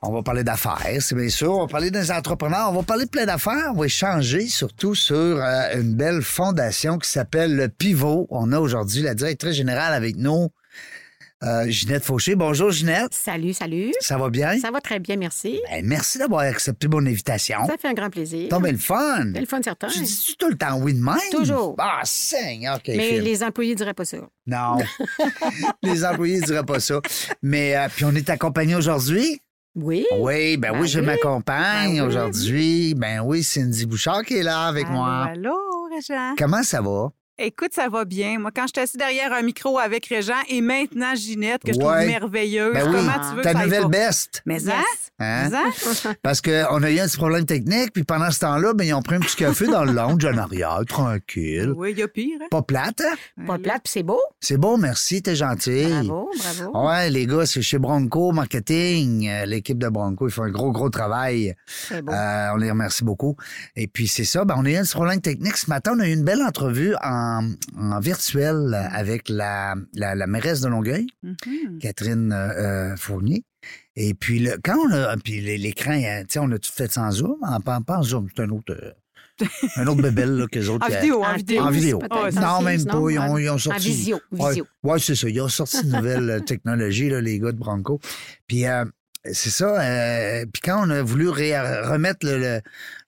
On va parler d'affaires, c'est bien sûr. On va parler des entrepreneurs. On va parler de plein d'affaires. On va échanger surtout sur euh, une belle fondation qui s'appelle le Pivot. On a aujourd'hui la directrice générale avec nous, euh, Ginette Fauché. Bonjour Ginette. Salut, salut. Ça va bien? Ça va très bien, merci. Ben, merci d'avoir accepté mon invitation. Ça fait un grand plaisir. T'as bien le fun. Le fun, certain. Tu dis tout le temps oui de même? Toujours. Ah, Seigneur, OK. Mais les employés diraient pas ça. Non. les employés ne diraient pas ça. Mais euh, puis on est accompagné aujourd'hui. Oui. Oui, ben, Ben oui, je oui. m'accompagne Ben oui. aujourd'hui. Ben oui, Cindy Bouchard qui est là avec Allô, moi. Allô, Régent. Comment ça va? Écoute, ça va bien. Moi, quand je suis assis derrière un micro avec Régent et maintenant Ginette, que je Ouais. trouve merveilleuse, Ben oui, comment tu veux ta que ça aille nouvelle pas? best. Mais hein? Hein? Mais hein? Parce qu'on a eu un petit problème technique, puis pendant ce temps-là, ben, ils ont pris un petit café dans le lounge en arrière, tranquille. Oui, il y a pire. hein? Pas plate, hein? Pas plate, puis c'est beau. C'est beau, merci, t'es gentil. Bravo, bravo. Ouais, les gars, c'est chez Bronco Marketing. Euh, L'équipe de Bronco, ils font un gros, gros travail. C'est beau. Euh, on les remercie beaucoup. Et puis, c'est ça. Ben, on a eu un petit problème technique. Ce matin, on a eu une belle entrevue en, en virtuel avec la, la, la mairesse de Longueuil, Mhm. Catherine euh, euh, Fournier. Et puis, le, quand on a. Puis, les- l'écran, tu sais, on a tout fait sans Zoom? En, pas, pas en Zoom, c'est un autre. euh, un autre bébelle, là, qu'eux autres. En vidéo, en En vidéo. en vidéo. Non, même pas. Ils ont, en- ils ont sorti. En visio, visio. Ouais, ouais, c'est ça. Ils ont sorti une nouvelle euh, technologie, là, les gars de Bronco. Puis euh, c'est ça. euh, puis quand on a voulu ré- remettre le, le-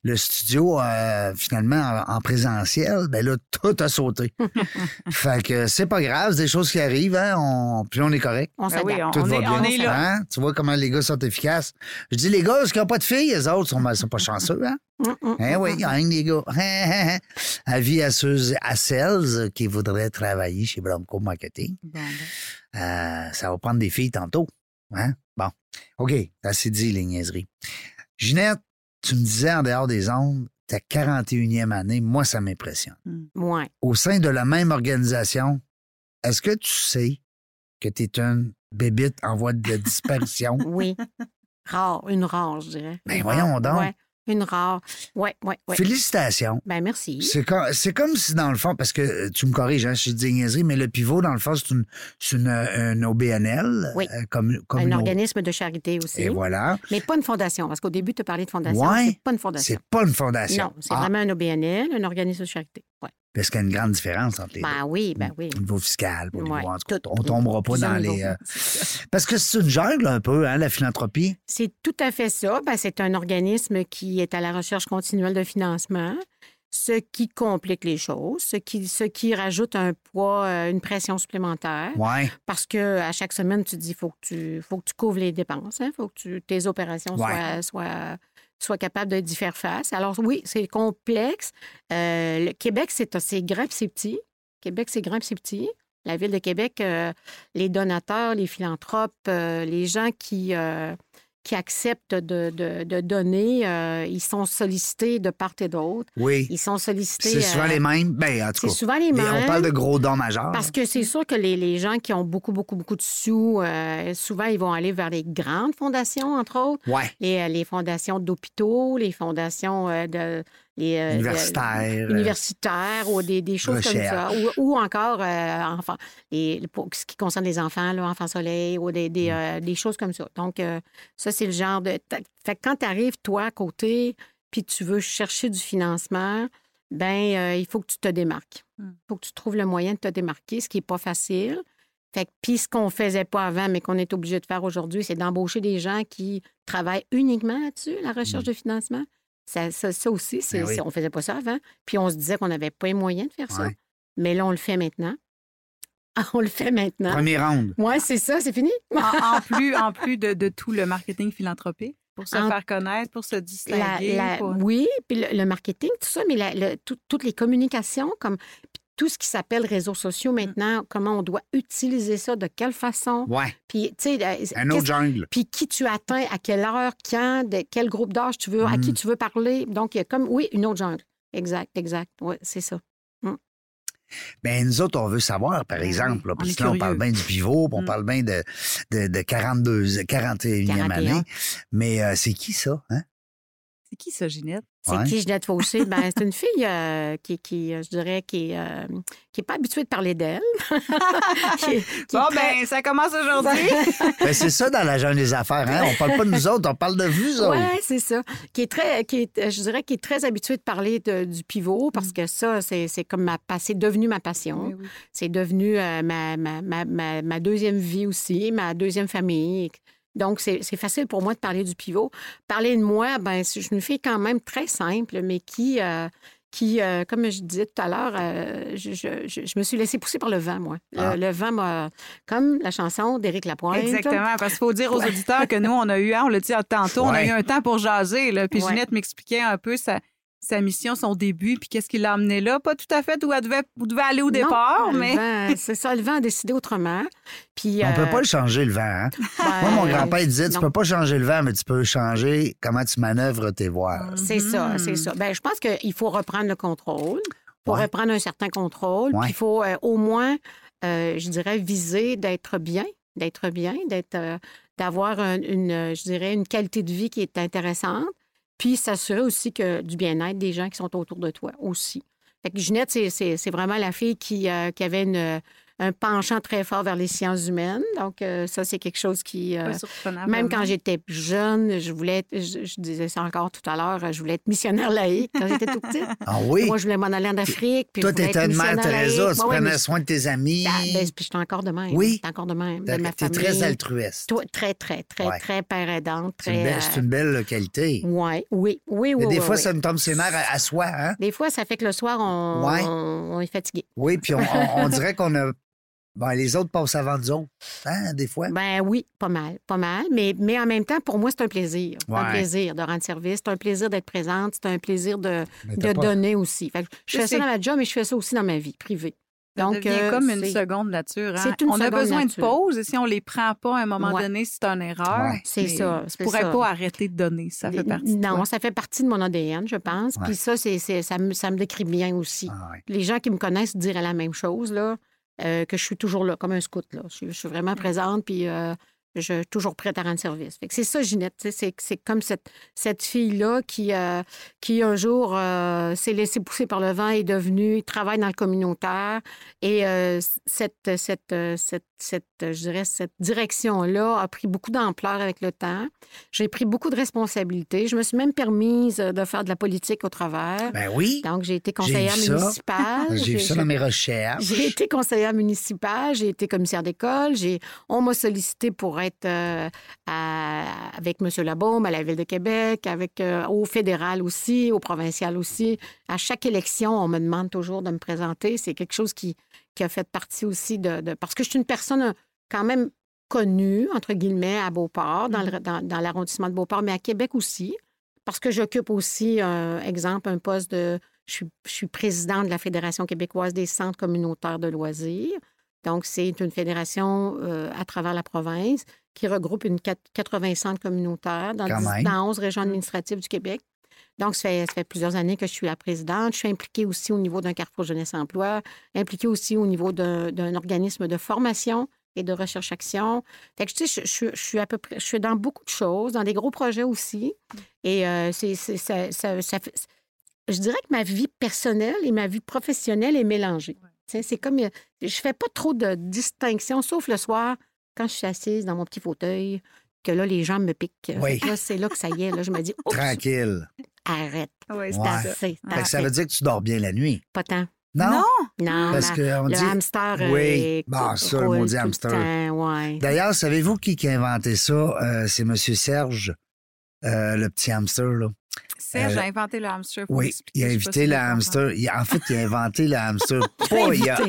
le studio euh, finalement en, en présentiel, ben là, tout a sauté. fait que c'est pas grave, c'est des choses qui arrivent, hein. On, puis on est correct. On Ben s'adapte. oui, on, Tout on va est, bien. on est là. Hein? Tu vois comment les gars sont efficaces. Je dis les gars, est-ce qu'ils n'ont pas de filles? Les autres sont, sont pas chanceux, hein? Hum, oui, il y a un des gars. Avis à ceux à celles qui voudraient travailler chez Bronco Marketing. Bon, ben. Euh, ça va prendre des filles tantôt. Hein? Bon. OK, assez dit, les niaiseries. Ginette, tu me disais en dehors des ondes, ta 41e année, moi, ça m'impressionne. Ouais. Au sein de la même organisation, est-ce que tu sais que tu es une bébite en voie de disparition? Oui. Rare, une rare, je dirais. Ben, Une voyons donc. Ouais, une rare. Ouais, ouais, ouais. Félicitations. Ben, merci. C'est comme, si, dans le fond, parce que euh, tu me corriges, hein, je dis des niaiseries, mais le pivot, dans le fond, c'est une, c'est une, une OBNL. Oui. euh, comme, comme Un une- organisme de charité aussi. Et voilà. Mais pas une fondation, parce qu'au début, tu parlé de fondation. Ouais. C'est pas une fondation. C'est pas une fondation. Non, c'est Ah, vraiment un OBNL, un organisme de charité. Ouais. Parce qu'il y a une grande différence entre les Ben oui, ben oui. Au niveau fiscal, au niveau, Ouais, en tout cas, on tombera pas dans les... euh, Parce que c'est une jungle un peu, hein, la philanthropie. C'est tout à fait ça. Ben, c'est un organisme qui est à la recherche continuelle de financement, ce qui complique les choses, ce qui, ce qui rajoute un poids, euh, une pression supplémentaire. Ouais. Parce que à chaque semaine, tu dis faut que tu faut que tu couvres les dépenses, il faut que tu, tes opérations Ouais. soient, soient, soient capables d'y faire face. Alors oui, c'est complexe. Euh, le Québec, c'est grand c'est petit. Québec, c'est grand c'est petit. La ville de Québec, euh, les donateurs, les philanthropes, euh, les gens qui, qui acceptent de, de- de donner, euh, ils sont sollicités de part et d'autre. Oui. Ils sont sollicités. C'est souvent euh, les mêmes? Ben, en tout C'est cas. souvent les mêmes. on parle de gros dons majeurs. Parce que c'est sûr que les, les gens qui ont beaucoup, beaucoup, beaucoup de sous, euh, souvent, ils vont aller vers les grandes fondations, entre autres. Ouais. Les, les fondations d'hôpitaux, les fondations de... Les, euh, Universitaires. de- universitaires ou des, des choses comme ça. Ou, ou encore, euh, enfants, les- pour ce qui concerne les enfants, là, enfants soleil, ou des, des, euh, des choses comme ça. Donc, euh, ça, c'est le genre de... Fait que quand tu arrives, toi, à côté, puis tu veux chercher du financement, ben euh, il faut que tu te démarques. Il Hmm. faut que tu trouves le moyen de te démarquer, ce qui n'est pas facile. Fait que, puis ce qu'on faisait pas avant, mais qu'on est obligé de faire aujourd'hui, c'est d'embaucher des gens qui travaillent uniquement là-dessus, la recherche de financement. Ça, ça, ça aussi, c'est. Ben oui. c'est- on faisait pas ça avant. Puis on se disait qu'on n'avait pas les moyens de faire ça. Mais là, on le fait maintenant. On le fait maintenant. Premier round. Oui, c'est ça, c'est fini. En, en plus, en plus de, de tout le marketing philanthropique, pour se En- faire connaître, pour se distinguer. la- pour- Oui, puis le, le marketing, tout ça, mais la- le- tout- toutes les communications, comme tout ce qui s'appelle réseaux sociaux maintenant, comment on doit utiliser ça, de quelle façon? Ouais. Puis, tu sais, euh, Un autre jungle. puis qui tu atteins, à quelle heure, quand, de quel groupe d'âge tu veux, à Mm. qui tu veux parler. Donc, il y a comme, oui, une autre jungle. exact, exact. Oui, c'est ça. Ben, nous autres, on veut savoir, par Ben exemple, là, parce que là, on parle bien du pivot, puis on Mm. parle bien de, de, de 42, 41e 41. année. Mais euh, c'est qui ça? Hein? C'est qui ça, Ginette? C'est Ouais. qui Ginette Fauché? Ben, c'est une fille euh, qui, qui, euh, je dirais, qui est, euh, qui est pas habituée de parler d'elle. Bon, très- ben, ça commence aujourd'hui. Ben, c'est ça dans la jungle des affaires. Hein? On parle pas de nous autres, on parle de vous autres. Oui, c'est ça. Qui est très, qui est, je dirais, qui est très habituée de parler de- du pivot Mm. parce que ça, c'est c'est comme ma, c'est devenu ma passion. Oui, oui. C'est devenu euh, ma, ma, ma, ma, ma deuxième vie aussi, ma deuxième famille. Donc, c'est c'est facile pour moi de parler du pivot. Parler de moi, ben, je une fille quand même très simple, mais qui, euh, qui euh, comme je disais tout à l'heure, euh, je, je- je- je me suis laissée pousser par le vent, moi. Le, Ah. le vent m'a... Comme la chanson d'Éric Lapointe. Exactement, parce qu'il faut dire aux auditeurs que nous, on a eu, hein, on l'a dit tantôt, on a eu un temps pour jaser. Là, puis Ouais. Ginette m'expliquait un peu sa, sa mission, son début, puis qu'est-ce qui l'a amené là? Pas tout à fait où elle devait, où devait aller au départ, mais c'est ça, le vent a décidé autrement. Puis, On peut euh, pas le changer, le vent. Hein? ben, Moi, mon grand-père disait, tu non. peux pas changer le vent, mais tu peux changer comment tu manœuvres tes voiles. C'est ça, c'est Mhm. ça. Ben, je pense qu'il faut reprendre le contrôle. Il faut Ouais. reprendre un certain contrôle. Ouais. Puis il faut euh, au moins, euh, je dirais, viser d'être bien, d'être bien, d'être, euh, d'avoir un- une, euh, je dirais, une qualité de vie qui est intéressante. Puis s'assurer aussi que du bien-être des gens qui sont autour de toi aussi. Fait que Ginette, c'est- vraiment la fille qui, euh, qui avait une, un penchant très fort vers les sciences humaines. Donc, euh, ça, c'est quelque chose qui... euh, même vraiment. quand j'étais jeune, je voulais être, je, je disais ça encore tout à l'heure, je voulais être missionnaire laïque quand j'étais tout petite. Ah oui? Moi, je voulais m'en aller en Afrique. Puis Toi, t'étais être une mère missionnaire Teresa, laïque. tu Ouais, prenais mais- soin de tes amis. Ah, ben, puis j'étais encore de même. Oui? J'étais encore de même. De ma T'es famille. très altruiste. Toi, très, très, très, Ouais. très père aidante. C'est une, une belle qualité. ouais, oui, oui, oui. Mais des oui, fois, oui. ça nous tombe ses nerfs à, à soi. Hein? Des fois, ça fait que le soir, on, Ouais. on- on est fatigué. Oui, puis on, on- on dirait qu'on a. Bon, les autres passent avant nous autres. Hein, des fois. Ben oui, pas mal, pas mal. Mais, mais en même temps, pour moi, c'est un plaisir. C'est un plaisir de rendre service, c'est un plaisir d'être présente, c'est un plaisir de, de pas- donner aussi. Fait que je Je fais ça dans ma job, mais je fais ça aussi dans ma vie privée. Ça Donc, devient euh, comme une seconde nature. hein. une on a besoin nature. de pause et si on les prend pas à un moment Ouais. donné, c'est une erreur. Ouais. C'est ça, c'est pourrais ça. pas arrêter de donner. Ça fait partie de Non, toi. ça fait partie de mon ADN, je pense. Ouais. Puis ça, c'est, ça, me, ça me décrit bien aussi. Ah, ouais. Les gens qui me connaissent diraient la même chose, là, que je suis toujours là, comme un scout. Là. Je, suis- je suis vraiment présente, puis euh, je suis toujours prête à rendre service. C'est ça, Ginette. C'est, c'est comme cette, cette fille-là qui, euh, qui un jour euh, s'est laissée pousser par le vent, est devenue, travaille dans le communautaire. Et euh, cette, cette, cette, cette, je dirais, cette direction-là a pris beaucoup d'ampleur avec le temps. J'ai pris beaucoup de responsabilités. Je me suis même permise de faire de la politique au travers. Ben oui. Donc, j'ai été conseillère municipale. J'ai vu ça dans mes recherches. J'ai été conseillère municipale, j'ai été commissaire d'école, j'ai on m'a sollicité pour être euh, à- avec M. Labaume à la Ville de Québec, avec euh, au fédéral aussi, au provincial aussi. À chaque élection, on me demande toujours de me présenter. C'est quelque chose qui, qui a fait partie aussi de, de- Parce que je suis une personne euh, quand même connue, entre guillemets, à Beauport, dans, le- dans, dans l'arrondissement de Beauport, mais à Québec aussi, parce que j'occupe aussi, exemple, un poste de... Je suis, je suis présidente de la Fédération québécoise des centres communautaires de loisirs. Donc, c'est une fédération euh, à travers la province qui regroupe une quat- 80 centres communautaires dans, Quand 10 même. dans 11 régions administratives du Québec. Donc, ça fait, ça fait plusieurs années que je suis la présidente. Je suis impliquée aussi au niveau d'un carrefour jeunesse-emploi, impliquée aussi au niveau d'un organisme de formation et de recherche-action. Fait que, tu sais, je, je- je suis à peu près, je suis dans beaucoup de choses, dans des gros projets aussi. Et euh, c'est, c'est- ça, ça- ça fait- je dirais que ma vie personnelle et ma vie professionnelle est mélangée. Tu sais, C'est comme, euh, je fais pas trop de distinction, sauf le soir, quand je suis assise dans mon petit fauteuil, que là, les gens me piquent. Oui. Que c'est là que ça y est. Là, je me dis, Oups, Tranquille. arrête, Oui, c'est Ouais. assez, que ça veut dire que tu dors bien la nuit. Pas tant. Non? Non! Non, Parce la- qu'on le dit. hamster Oui. est- Bon, ça, le maudit hamster. temps, ouais. D'ailleurs, savez-vous qui, qui a inventé ça? Euh, c'est M. Serge, euh, le petit hamster, là. Serge Euh, a inventé le hamster. Oui, il a invité le hamster. Il- en fait, il a inventé le hamster. Pas, il a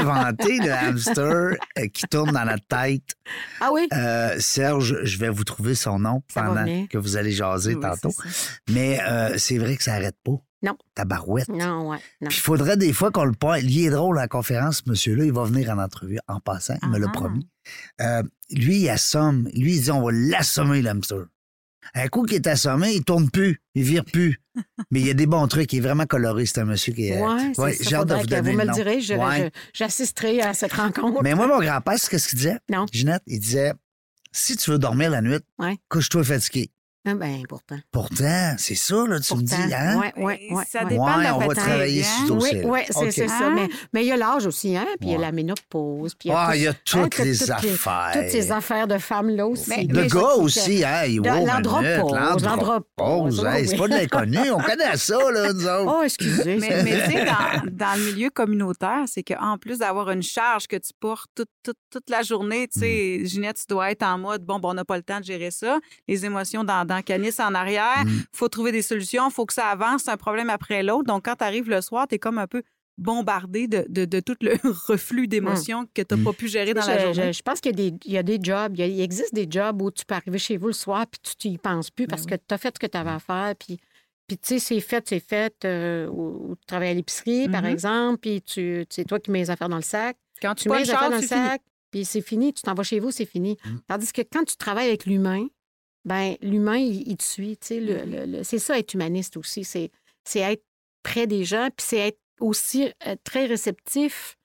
inventé le hamster euh, qui tourne dans notre tête. Ah oui? Euh, Serge, je vais vous trouver son nom Ça pendant que vous allez jaser Oui, tantôt. Mais euh, c'est vrai que ça n'arrête pas. Non. Tabarouette. Non, ouais. Non. Puis il faudrait des fois qu'on le pointe. Il est drôle à la conférence, ce monsieur-là. Il va venir en entrevue en passant. Il me l'a Ah. promis. Euh, lui, il assomme. Lui, il dit on va l'assommer, l'hamster. Un coup qu'il est assommé, il tourne plus. Il vire plus. Mais il y a des bons trucs. Il est vraiment coloré. C'est un monsieur qui est. Oui, Ouais, c'est ça. j'ai hâte de Faudrait vous que donner vous me le direz. Ouais. J'assisterai à cette rencontre. Mais moi, mon grand-père, c'est qu'est-ce qu'il disait? Non. Ginette, il disait si tu veux dormir la nuit, Ouais. couche-toi fatigué. Ah ben, pourtant. Pourtant, c'est ça, là, tu me dis, hein? Ouais, ouais, Ben, ouais, ça ouais. dépend de la Ouais, on va travailler hein? sur ce Oui, dossier. oui, c'est ça. Hein? Mais mais il y a l'âge aussi, hein? Puis il y a la ménopause. Puis il y a Ah, tout- il y a toutes les toutes affaires. Toutes ces affaires de femmes-là aussi. Mais- De mais gars aussi, hein? L'andropause, l'andropause, Hey, c'est oui. pas de l'inconnu, on connaît ça, là, nous autres. Oh, excusez. Mais, mais tu sais, dans, dans le milieu communautaire, c'est qu'en plus d'avoir une charge que tu portes toute, toute, toute la journée, tu sais, Mm. Ginette, tu dois être en mode, bon, ben, on n'a pas le temps de gérer ça. Les émotions dans, dans Canis en arrière, Mm. faut trouver des solutions, faut que ça avance, un problème après l'autre. Donc, quand tu arrives le soir, tu es comme un peu bombardé de, de, de tout le reflux d'émotions que tu n'as Mm. pas pu gérer dans la je, journée. je- je pense qu'il y a des, il y a des jobs, il, y a- il existe des jobs où tu peux arriver chez vous le soir puis tu n'y penses plus parce Ben que tu as fait ce que tu avais à faire. Puis, puis tu sais, c'est fait, c'est fait. euh, ou, tu travailles à l'épicerie, par Mhm. exemple, puis tu, c'est toi qui mets les affaires dans le sac. Quand tu mets le les affaires dans le fini. sac, puis c'est fini. Tu t'en vas chez vous, c'est fini. Mm. Tandis que quand tu travailles avec l'humain, ben l'humain, il, il te suit. tu sais, le- Mm-hmm. le- le- c'est ça, être humaniste aussi. C'est, c'est être près des gens, puis c'est être aussi euh, très réceptif,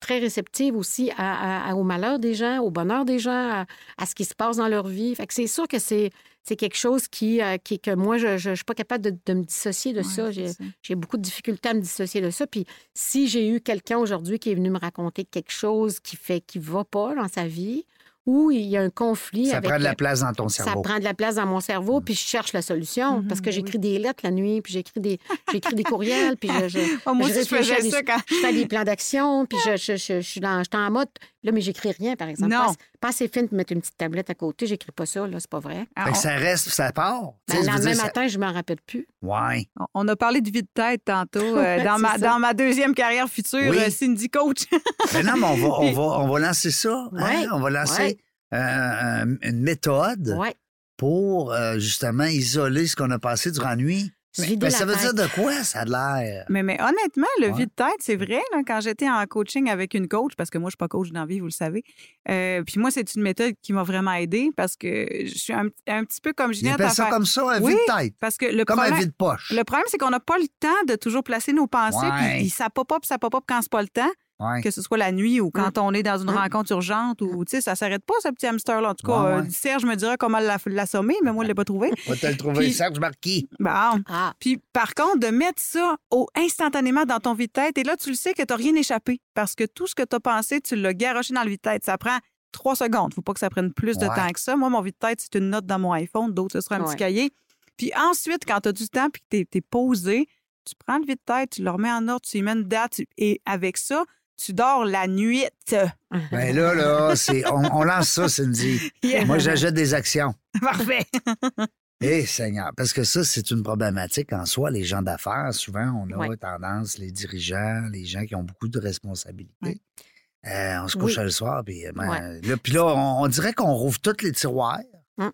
très réceptive aussi à, au malheur des gens, au bonheur des gens, à, à ce qui se passe dans leur vie. Fait que c'est sûr que c'est, c'est quelque chose qui, euh, qui que moi, je ne suis pas capable de, de me dissocier de Ouais, ça. j'ai beaucoup de difficultés à me dissocier de ça. Puis si j'ai eu quelqu'un aujourd'hui qui est venu me raconter quelque chose qui fait qui va pas dans sa vie, ou il y a un conflit Ça avec prend de la place dans ton ça cerveau. prend de la place dans mon cerveau, puis je cherche la solution. Mhm, parce que ben j'écris des lettres la nuit, puis j'écris des, j'écris des courriels, puis je, je, moi je faisais des- ça quand. je fais des plans d'action, puis je, je, je, je suis dans, je suis en mode. Là, mais j'écris rien, par exemple. Non. Pas, pas assez fine pour mettre une petite tablette à côté, j'écris pas ça, là, c'est pas vrai. Ah, Fait que on- ça reste, ça part? Ben, le lendemain ça- matin, je m'en rappelle plus. Ouais. On- a parlé de vie de tête tantôt. euh, dans, ma, ça. dans ma deuxième carrière future, Oui. euh, Cindy Coach. Mais non, mais on va, on va, on va lancer ça. hein? Ouais, On va lancer ouais. euh, un- une méthode Ouais. pour euh, justement isoler ce qu'on a passé durant la nuit. Mais- vider mais la ça veut dire de quoi ça a l'air? mais, mais honnêtement, le Ouais. vie de tête, c'est vrai. là, quand j'étais en coaching avec une coach, parce que moi, je suis pas coach dans la vie, vous le savez. euh, puis moi, c'est une méthode qui m'a vraiment aidée parce que je suis un, un petit peu comme Ils Ginette. à ça comme ça, un Oui, vide tête. Parce que le Comme problème, un vide poche. le problème, c'est qu'on n'a pas le temps de toujours placer nos pensées. Puis ça pop-up, ça pop-up quand c'est pas le temps. Ouais. que ce soit la nuit ou quand on est dans une Mm. rencontre urgente ou, tu sais, ça s'arrête pas, ce petit hamster-là. En tout cas, Ouais, euh, ouais. Serge me dira comment l'a- l'assommer, mais moi, je l'ai pas trouvé. On va te le trouver, Puis- Serge Marquis. Bon. Ah, Puis, par contre, de mettre ça au, instantanément dans ton vide-tête, et là, tu le sais que tu rien échappé parce que tout ce que tu as pensé, tu l'as garoché dans le vide-tête. Ça prend trois secondes. faut pas que ça prenne plus de temps que ça. Moi, mon vide-tête, c'est une note dans mon iPhone. D'autres, ce sera un Ouais. petit cahier. Puis ensuite, quand tu as du temps puis que tu es, posé, tu prends le vide-tête, tu le remets en ordre, tu y mets une date tu- et avec ça, tu dors la nuit. Ben là, là, c'est, on, on lance ça, Cindy. Yeah. Moi, j'achète des actions. Parfait. Eh, Seigneur, parce que ça, c'est une problématique en soi. Les gens d'affaires, souvent, on a Ouais. tendance, les dirigeants, les gens qui ont beaucoup de responsabilités. Ouais. euh, on se Oui. couche le soir, puis ben, Ouais. là, puis là, on, on dirait qu'on rouvre tous les tiroirs. Hum.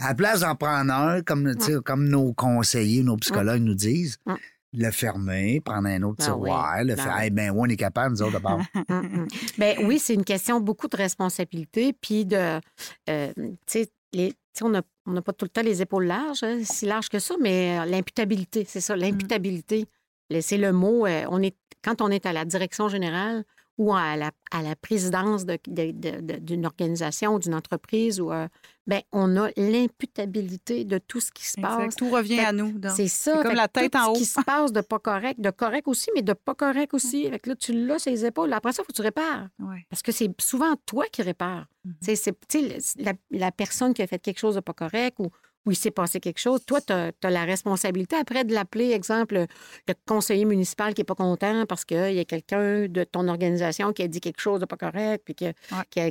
À la place d'en prendre un, comme, comme nos conseillers, nos psychologues nous disent, Hum. Le fermer, prendre un autre Ben tiroir, oui, le ben faire. oui. Eh ben, on est capable, nous autres, d'abord. Mm, mm. Ben oui, c'est une question beaucoup de responsabilité, puis de, euh, tu sais, les- on n'a on pas tout le temps les épaules larges, hein, si larges que ça, mais euh, l'imputabilité, c'est ça, l'imputabilité. Le- C'est le mot, euh, on est, quand on est à la direction générale ou à la, à la présidence de- de- de- de- d'une organisation, d'une entreprise, ou, euh, ben, on a l'imputabilité de tout ce qui se passe. Exact. Tout revient Fait- à nous. C'est ça. Comme Fait la tête tout en ce haut. qui se passe de pas correct, de correct aussi, mais de pas correct aussi. Fait que là, tu l'as sur les épaules. Après ça, il faut que tu répares. Ouais. Parce que c'est souvent toi qui répares. Mhm. Tu sais, c'est- la, la personne qui a fait quelque chose de pas correct ou où il s'est passé quelque chose, toi, tu as, la responsabilité après de l'appeler, exemple, le conseiller municipal qui n'est pas content parce qu'il y a quelqu'un de ton organisation qui a dit quelque chose de pas correct, puis que,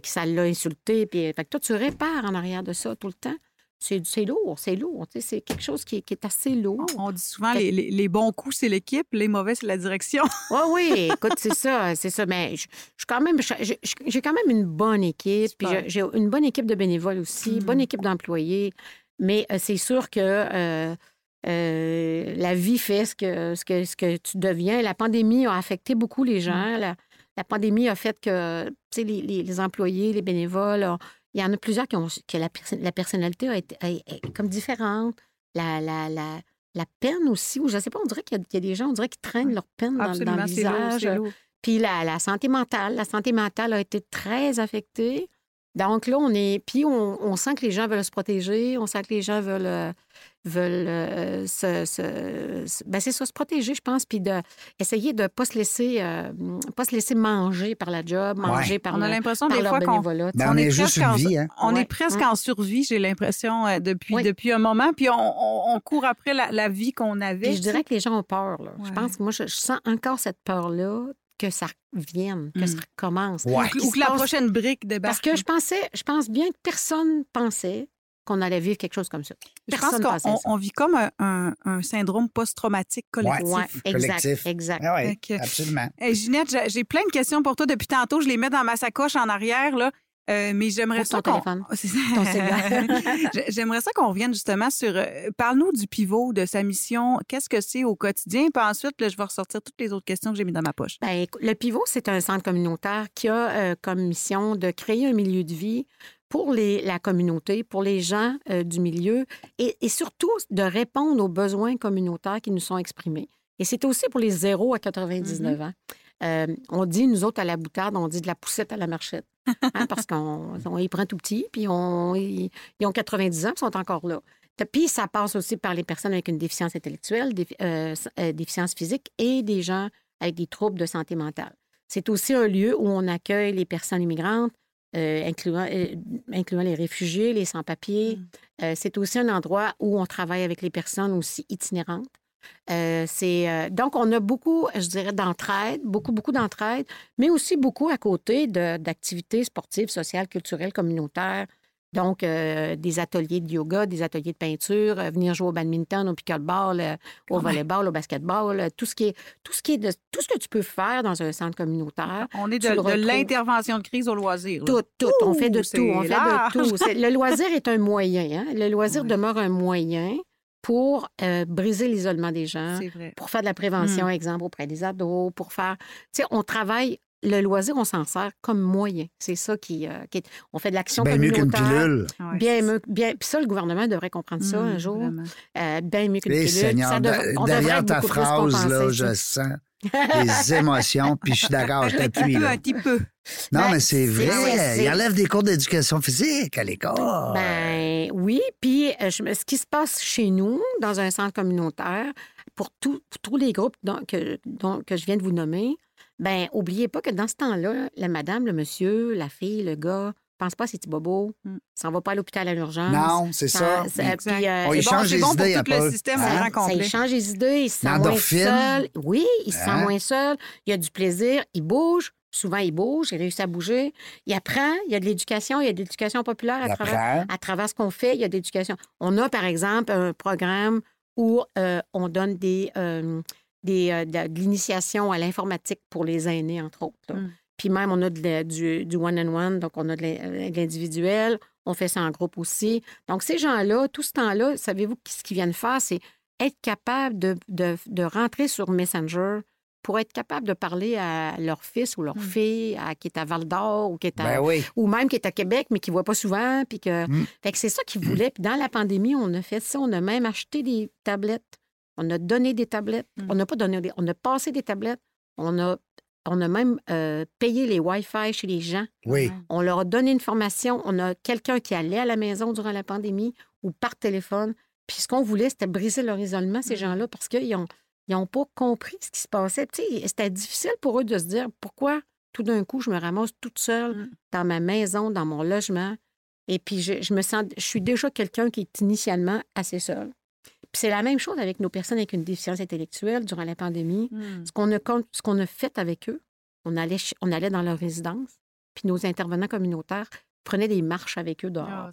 ça l'a insulté. Puis, fait que toi, tu répares en arrière de ça tout le temps. C'est lourd, c'est lourd. C'est quelque chose qui, est- qui est assez lourd. On dit souvent les, les- les bons coups, c'est l'équipe, les mauvais, c'est la direction. Oui, oui, écoute, c'est ça, c'est ça. Mais je, quand même, j'ai quand même une bonne équipe. Puis j'ai une bonne équipe de bénévoles aussi, Mhm. bonne équipe d'employés. Mais euh, c'est sûr que euh, euh, la vie fait ce que, ce, que, ce que tu deviens. La pandémie a affecté beaucoup les gens. La, la pandémie a fait que les, les- les employés, les bénévoles, ont- il y en a plusieurs qui ont que la, perso- la personnalité a été a- est comme différente. La, la, la, la peine aussi, ou je ne sais pas, on dirait qu'il y, a- qu'il y a des gens, on dirait qu'ils traînent leur peine dans, le lourd, visage. lourd. Puis la, la santé mentale, la santé mentale a été très affectée. Donc là, on est. Puis on, on sent que les gens veulent se protéger, on sent que les gens veulent, euh, veulent euh, se. se- se- ben c'est ça, se protéger, je pense, puis de essayer de ne pas se laisser euh, pas se laisser manger par la job, manger par, On a l'impression des leur fois qu'on bénévolat. Ben, on on est est juste presque en- une vie, hein? on Ouais. est presque en survie, j'ai l'impression, euh, depuis, Oui. depuis un moment. Puis on, on- on court après la, la vie qu'on avait. Puis je dirais que les gens ont peur. Là. Je pense que moi, je, je sens encore cette peur-là que ça revienne, que Mm. ça recommence. Ouais. Ou que- ou se que la prochaine brique débarque. Parce que je pensais, je pense bien que personne pensait qu'on allait vivre quelque chose comme ça. Je pense qu'on on vit comme un, un- un syndrome post-traumatique collectif. Ouais, exact, collectif. exact. Ah Fait que- absolument. Hey, Ginette, j'ai- j'ai plein de questions pour toi depuis tantôt. Je les mets dans ma sacoche en arrière, là. Euh, mais j'aimerais ça ton téléphone. J'aimerais ça qu'on revienne justement sur... euh, Parle-nous du pivot, de sa mission. Qu'est-ce que c'est au quotidien? Puis ensuite, là, je vais ressortir toutes les autres questions que j'ai mis dans ma poche. Écou- le Pivot, c'est un centre communautaire qui a euh, comme mission de créer un milieu de vie pour les, la communauté, pour les gens du milieu et, et surtout de répondre aux besoins communautaires qui nous sont exprimés. Et c'est aussi pour les 0 à 99 ans. Euh, on dit, nous autres, à la boutarde, on dit de la poussette à la marchette. Hein, parce qu'on on y prend tout petit, puis on, ils, ils ont 90 ans, puis sont encore là. Puis ça passe aussi par les personnes avec une déficience intellectuelle, défi- euh, euh, déficience physique et des gens avec des troubles de santé mentale. C'est aussi un lieu où on accueille les personnes immigrantes, euh, incluant, incluant les réfugiés, les sans-papiers. Mm. Euh, c'est aussi un endroit où on travaille avec les personnes aussi itinérantes. Euh, c'est, euh, donc, on a beaucoup, je dirais, d'entraide, beaucoup, beaucoup d'entraide, mais aussi beaucoup à côté d'activités sportives, sociales, culturelles, communautaires. Donc, euh, des ateliers de yoga, des ateliers de peinture, venir jouer au badminton, au pickleball, au volleyball, au basketball, tout ce qui est, tout ce qui est de, tout ce que tu peux faire dans un centre communautaire. On est de, l'intervention de crise au loisir. là. Tout, tout. on fait de tout. On fait large. de tout. Le loisir est un moyen. hein. Le loisir demeure un moyen pour euh, briser l'isolement des gens, pour faire de la prévention, Mm. exemple, auprès des ados, pour faire. Tu sais, on travaille. Le loisir, on s'en sert comme moyen. C'est ça qui, euh, qui est- On fait de l'action Bien mieux qu'une communautaire. pilule. Ouais, Bien mieux. Bien... Puis ça, le gouvernement devrait comprendre ça Mm, un jour. Euh, bien mieux qu'une Eh, pilule. Seigneur, Ça on derrière ta phrase, là, je sens des émotions, puis je suis d'accord, je Un petit t'appuie. un petit peu. Non, Ben, mais c'est vrai. Il enlève des cours d'éducation physique à l'école. Ben oui, puis euh, ce qui se passe chez nous, dans un centre communautaire, pour, tout- pour tous les groupes dont- que, dont- que je viens de vous nommer, ben oubliez pas que dans ce temps-là, la madame, le monsieur, la fille, le gars, pense pas à ses petits bobos, Mm. s'en va pas à l'hôpital à l'urgence. non, c'est ça. Ça- puis, euh, On C'est y bon, change c'est les bon idées pour tout le système Hein? ça y les idées, il se sent moins seul. Oui, il se sent Hein? moins seul. Il a du plaisir, il bouge. Souvent, il bouge, il réussit à bouger. Il apprend, il y a de l'éducation, il y a de l'éducation populaire à travers, à travers ce qu'on fait, il y a de l'éducation. On a, par exemple, un programme où euh, on donne des, euh, des, euh, de, de l'initiation à l'informatique pour les aînés, entre autres. là. Mm. Puis même, on a de du, du one-on-one, donc on a de euh, de l'individuel. On fait ça en groupe aussi. Donc, ces gens-là, tout ce temps-là, savez-vous ce qu'ils viennent faire? C'est être capable de, de, de rentrer sur Messenger pour être capable de parler à leur fils ou leur Mm. fille à- qui est à Val d'Or ou qui est à, Ben oui. ou même qui est à Québec, mais qui ne voit pas souvent. Puis que... Mm. Fait que c'est ça qu'ils voulaient. Puis dans la pandémie, on a fait ça. On a même acheté des tablettes. On a donné des tablettes. Mm. On n'a pas donné des... On a passé des tablettes. On a, on a même euh, payé les Wi-Fi chez les gens. Oui. On leur a donné une formation. On a quelqu'un qui allait à la maison durant la pandémie ou par téléphone. Puis ce qu'on voulait, c'était briser leur isolement, ces Mm. gens-là, parce qu'ils n'ont ils ont pas compris ce qui se passait. Tu sais, c'était difficile pour eux de se dire pourquoi tout d'un coup je me ramasse toute seule Mm. dans ma maison, dans mon logement? Et puis je, je me sens, je suis déjà quelqu'un qui est initialement assez seul. Puis c'est la même chose avec nos personnes avec une déficience intellectuelle durant la pandémie. Hmm. Ce qu'on a, con- ce qu'on a fait avec eux, on allait, ch- on allait dans leur résidence, puis nos intervenants communautaires prenaient des marches avec eux dehors. Ah,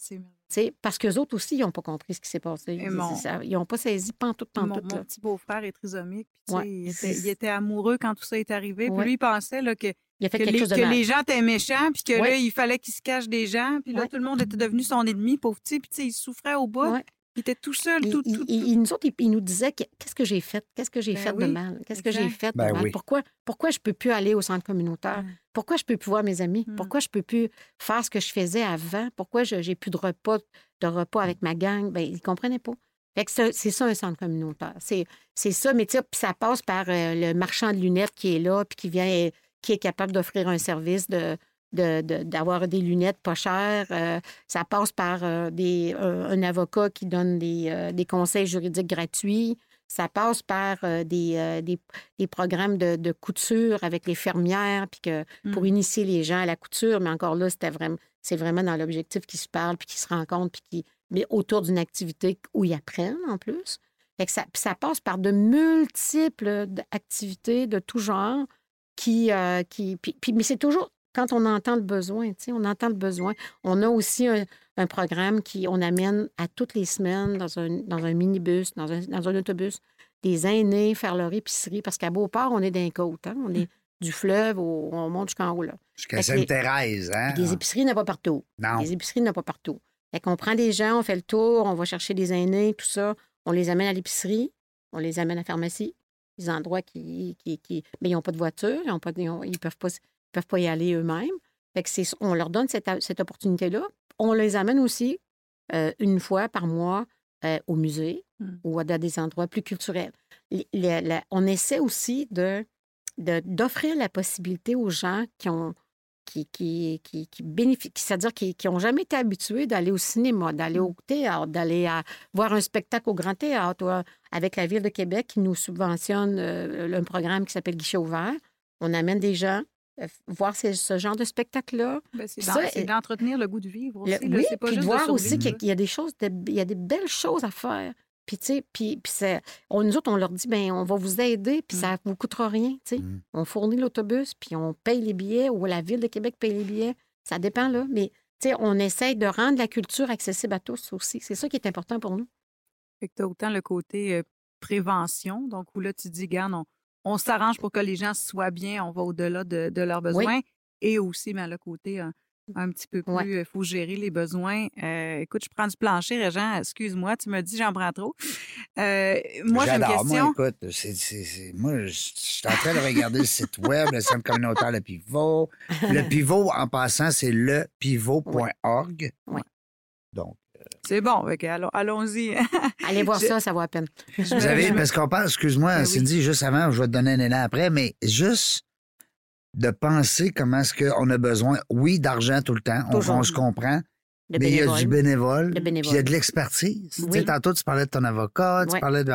c'est parce qu'eux autres aussi, ils n'ont pas compris ce qui s'est passé. Ils mon- n'ont pas saisi pantoute, Mon, pantoute. mon là. petit beau-frère est trisomique. Puis, Ouais. il, était, il était amoureux quand tout ça est arrivé. Puis lui, il pensait là, que, Il a fait que, quelque les, que gens étaient méchants, puis que là, Ouais. il fallait qu'il se cache des gens. Puis là, tout le monde était devenu son ennemi, pauvre petit. Puis il souffrait au bout. Il était tout seul, Il, tout, il- tout, il- tout. il- nous autres, il, il nous disait que- qu'est-ce que j'ai fait? Qu'est-ce que j'ai Ben fait de mal? Qu'est-ce que j'ai fait de Ben mal? oui. Pourquoi, pourquoi je ne peux plus aller au centre communautaire? Mm. Pourquoi je ne peux plus voir mes amis? Mm. Pourquoi je ne peux plus faire ce que je faisais avant? Pourquoi je n'ai plus de repas, de repas avec ma gang? Ben, ils ne comprenaient pas. Fait que c'est ça un centre communautaire. C'est c'est ça, mais puis ça passe par euh, le marchand de lunettes qui est là, puis qui vient, qui est capable d'offrir un service de de- de- d'avoir des lunettes pas chères. Euh, ça passe par euh, des, un, un avocat qui donne des, euh, des conseils juridiques gratuits. Ça passe par des, des, des programmes de, de couture avec les fermières, puis que pour Mm. initier les gens à la couture. Mais encore là, c'était vraiment, c'est vraiment dans l'objectif qu'ils se parlent, puis qu'ils se rencontrent, puis qui, mais autour d'une activité où ils apprennent en plus. Fait que ça, ça passe par de multiples activités de tout genre qui. euh, qui puis, puis- mais c'est toujours quand on entend le besoin, tu sais, on entend le besoin. On a aussi un, un programme qui on amène à toutes les semaines dans un, dans un minibus, dans un, dans un autobus, des aînés faire leur épicerie, parce qu'à Beauport, on est d'un côte, hein? on est du fleuve, au- on monte jusqu'en haut. Là. Jusqu'à Sainte-Thérèse, hein? Des épiceries, il n'y en a pas partout. Non. Les épiceries, il n'y en a pas partout. Fait qu'on prend des gens, on fait le tour, on va chercher des aînés, tout ça. On les amène à l'épicerie, on les amène à la pharmacie, des endroits qui. qui, qui- mais ils n'ont pas de voiture, ils ne peuvent, pas, ils peuvent pas y aller eux-mêmes. Fait que c'est- on leur donne cette, cette opportunité-là. On les amène aussi euh, une fois par mois euh, au musée Mm. ou à des endroits plus culturels. Les- les- la- on essaie aussi de d'offrir la possibilité aux gens qui ont qui, qui, qui, qui bénéficient, c'est-à-dire qui n'ont jamais été habitués d'aller au cinéma, d'aller au théâtre, d'aller voir un spectacle au Grand Théâtre, euh, avec la Ville de Québec qui nous subventionne euh, un programme qui s'appelle Guichet ouvert. On amène des gens euh, voir ces- ce genre de spectacle-là. Ben, c'est d'entretenir le goût de vivre aussi. Le- là. oui, c'est pas puis de voir de aussi qu'il y a des choses, de- il y a des belles choses à faire. Puis, tu sais, puis, puis c'est- on, nous autres, on leur dit, ben on va vous aider, puis Mm. ça ne vous coûtera rien, tu sais. Mm. On fournit l'autobus, puis on paye les billets, ou la Ville de Québec paye les billets. Ça dépend, là. Mais, tu sais, on essaye de rendre la culture accessible à tous aussi. C'est ça qui est important pour nous. Fait que tu as autant le côté euh, prévention, donc où là, tu dis, garde, on, on s'arrange pour que les gens soient bien, on va au-delà de, de leurs besoins. Et aussi, ben, le côté euh, un petit peu plus, Ouais. il faut gérer les besoins. Euh, écoute, je prends du plancher, Régent, excuse-moi, tu me dis, j'en prends trop. Euh, moi, j'ai une question. Moi, écoute, c'est- moi, je suis en train de regarder le site web, le centre communautaire Le Pivot. Le Pivot, en passant, c'est lepivot.org. Ouais. Donc, C'est bon, allons- allons-y. Allez voir Je- ça, ça vaut la peine. vous avez, parce qu'on parle, excuse-moi, Ben oui. Cindy, juste avant, je vais te donner un élan après, mais juste de penser comment est-ce qu'on a besoin, oui, d'argent tout le temps, on, on se comprend, Mais il y a du bénévole, puis il y a de l'expertise. Tu sais, Oui. tantôt, tu parlais de ton avocat, tu parlais de...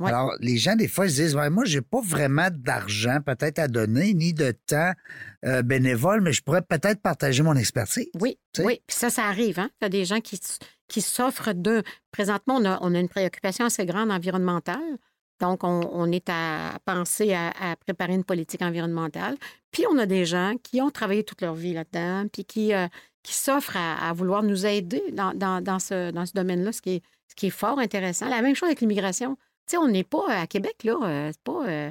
Alors, les gens, des fois, ils se disent, ouais, moi, j'ai pas vraiment d'argent peut-être à donner, ni de temps euh, bénévole, mais je pourrais peut-être partager mon expertise. Oui, Tu sais? oui. Puis ça, ça arrive. Hein? Il y a des gens qui, qui s'offrent de. Présentement, on a, on a une préoccupation assez grande environnementale. Donc, on, on est à penser à, à préparer une politique environnementale. Puis, on a des gens qui ont travaillé toute leur vie là-dedans, puis qui, euh, qui s'offrent à, à vouloir nous aider dans, dans- dans ce, dans ce domaine-là, ce qui, est, ce qui est fort intéressant. La même chose avec l'immigration. Tu sais, on n'est pas à Québec, là. euh, c'est pas. euh,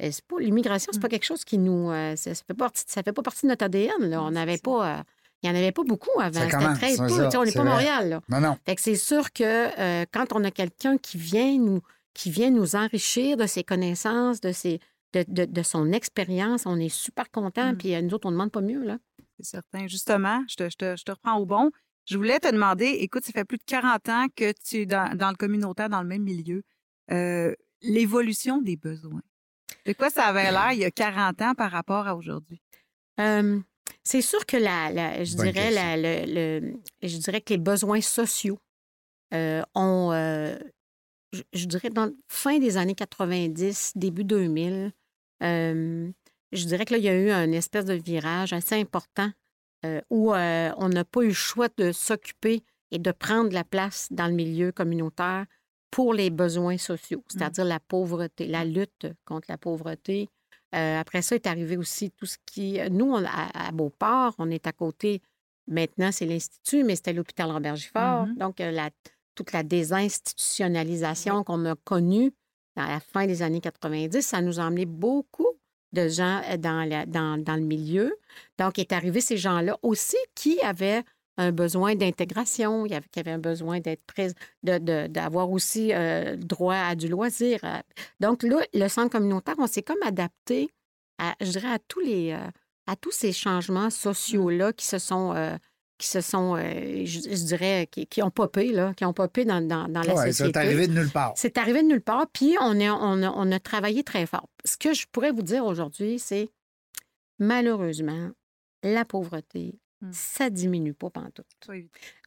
c'est pas l'immigration, c'est pas quelque chose qui nous. euh, ça, ça fait pas partie, ça fait pas partie de notre ADN. Là. On n'avait pas. euh, il n'y en avait pas beaucoup avant. C'était très peu. ça, on n'est pas vrai. Montréal. Là. Non, non. Fait que c'est sûr que euh, quand on a quelqu'un qui vient nous qui vient nous enrichir de ses connaissances, de ses de, de- de son expérience, on est super content. Mm. Puis euh, nous autres, on ne demande pas mieux là. C'est certain. Justement, je te, je te- je te reprends au bon. Je voulais te demander, écoute, ça fait plus de 40 ans que tu es dans, dans le communautaire, dans le même milieu. Euh, L'évolution des besoins. De quoi ça avait l'air il y a 40 ans par rapport à aujourd'hui? Euh, c'est sûr que la, la- je Bonne dirais la- le, le- je dirais que les besoins sociaux euh, ont euh, je, je dirais dans la fin des années 90, début 2000, euh, je dirais que là, il y a eu un espèce de virage assez important euh, où euh, on n'a pas eu le choix de s'occuper et de prendre la place dans le milieu communautaire pour les besoins sociaux, c'est-à-dire la pauvreté, la lutte contre la pauvreté. Euh, après ça est arrivé aussi tout ce qui... Nous, on- à, à Beauport, on est à côté, maintenant c'est l'Institut, mais c'était l'hôpital Robert Gifford. Mhm. Donc, la, toute la désinstitutionnalisation qu'on a connue dans la fin des années 90, ça nous a emmené beaucoup de gens euh, dans, la- dans, dans le milieu. Donc, est arrivé ces gens-là aussi qui avaient un besoin d'intégration, il y avait- qui avaient un besoin d'être de- d'avoir aussi euh, droit à du loisir. Donc, là, le centre communautaire, on s'est comme adapté, à, je dirais, à tous les... euh, à tous ces changements sociaux-là qui se sont, euh, qui se sont, euh, je, je dirais, qui, qui ont popé, là, qui ont popé dans, dans, dans la Ouais, ça société. est arrivé de nulle part. C'est arrivé de nulle part, puis on, est, on, a, on a travaillé très fort. Ce que je pourrais vous dire aujourd'hui, c'est malheureusement, la pauvreté, Hmm. ça diminue pas pantoute.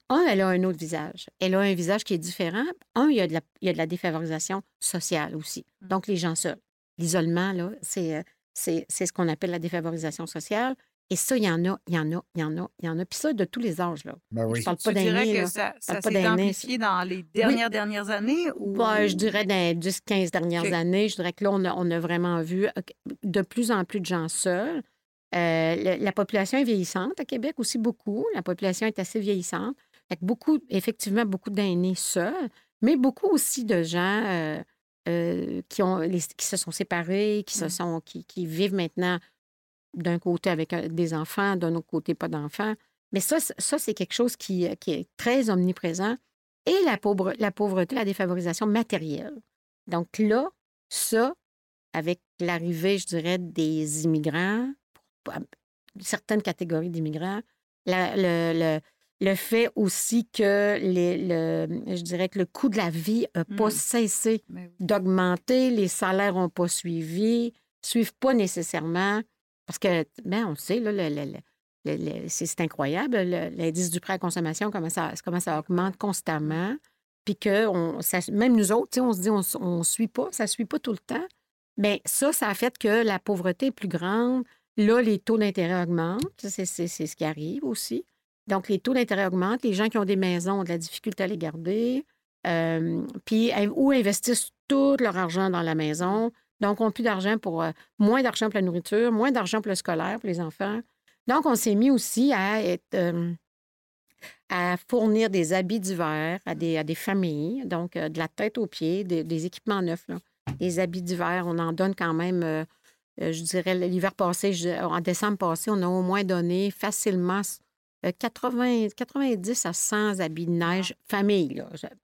Un, elle a un autre visage. Elle a un visage qui est différent. Un, il y a de la, il y a de la défavorisation sociale aussi. Mm. Donc, les gens seuls. L'isolement, là, c'est, euh, c'est, c'est ce qu'on appelle la défavorisation sociale. Et ça, il y en a, il y en a, il y en a, il y en a. Puis ça, de tous les âges, là. Ben oui. Je parle Tu pas dirais d'aînés, que là. ça, ça s'est amplifié dans les dernières, dernières années? Ou... Ouais, je dirais dans les 10-15 dernières années, je dirais que là, on a, on a vraiment vu de plus en plus de gens seuls. Euh, la population est vieillissante à Québec aussi beaucoup. La population est assez vieillissante. Fait que beaucoup, effectivement, beaucoup d'aînés seuls, mais beaucoup aussi de gens euh, euh, qui, ont, les- qui se sont séparés, qui, se Mm. sont, qui, qui vivent maintenant d'un côté avec euh, des enfants, d'un autre côté pas d'enfants. Mais ça, ça c'est quelque chose qui, qui est très omniprésent. Et la, pauvre, la pauvreté, la défavorisation matérielle. Donc là, ça, avec l'arrivée, je dirais, des immigrants, pour- certaines catégories d'immigrants, le, le- le fait aussi que les, le, je dirais que le coût de la vie n'a pas Mm. cessé oui. d'augmenter, les salaires n'ont pas suivi, suivent pas nécessairement, parce que, ben, on sait, là, c'est incroyable, le- l'indice du prêt à consommation, comment ça, comment ça augmente constamment, puis que même nous autres, on se dit, on ne suit pas, ça ne suit pas tout le temps. Bien, ça, ça a fait que la pauvreté est plus grande. Là, les taux d'intérêt augmentent. C'est ce qui arrive aussi. Donc, les taux d'intérêt augmentent. Les gens qui ont des maisons ont de la difficulté à les garder. Euh, puis, ou investissent tout leur argent dans la maison. Donc, ont plus d'argent pour. euh, moins d'argent pour la nourriture, moins d'argent pour le scolaire, pour les enfants. Donc, on s'est mis aussi à être. euh, à fournir des habits d'hiver à des, à des familles, donc euh, de la tête aux pieds, des, des équipements neufs, là. des habits d'hiver. On en donne quand même, euh, je dirais, l'hiver passé, je- en décembre passé, on a au moins donné facilement euh, 80, 90 à 100 habits de neige, famille, là,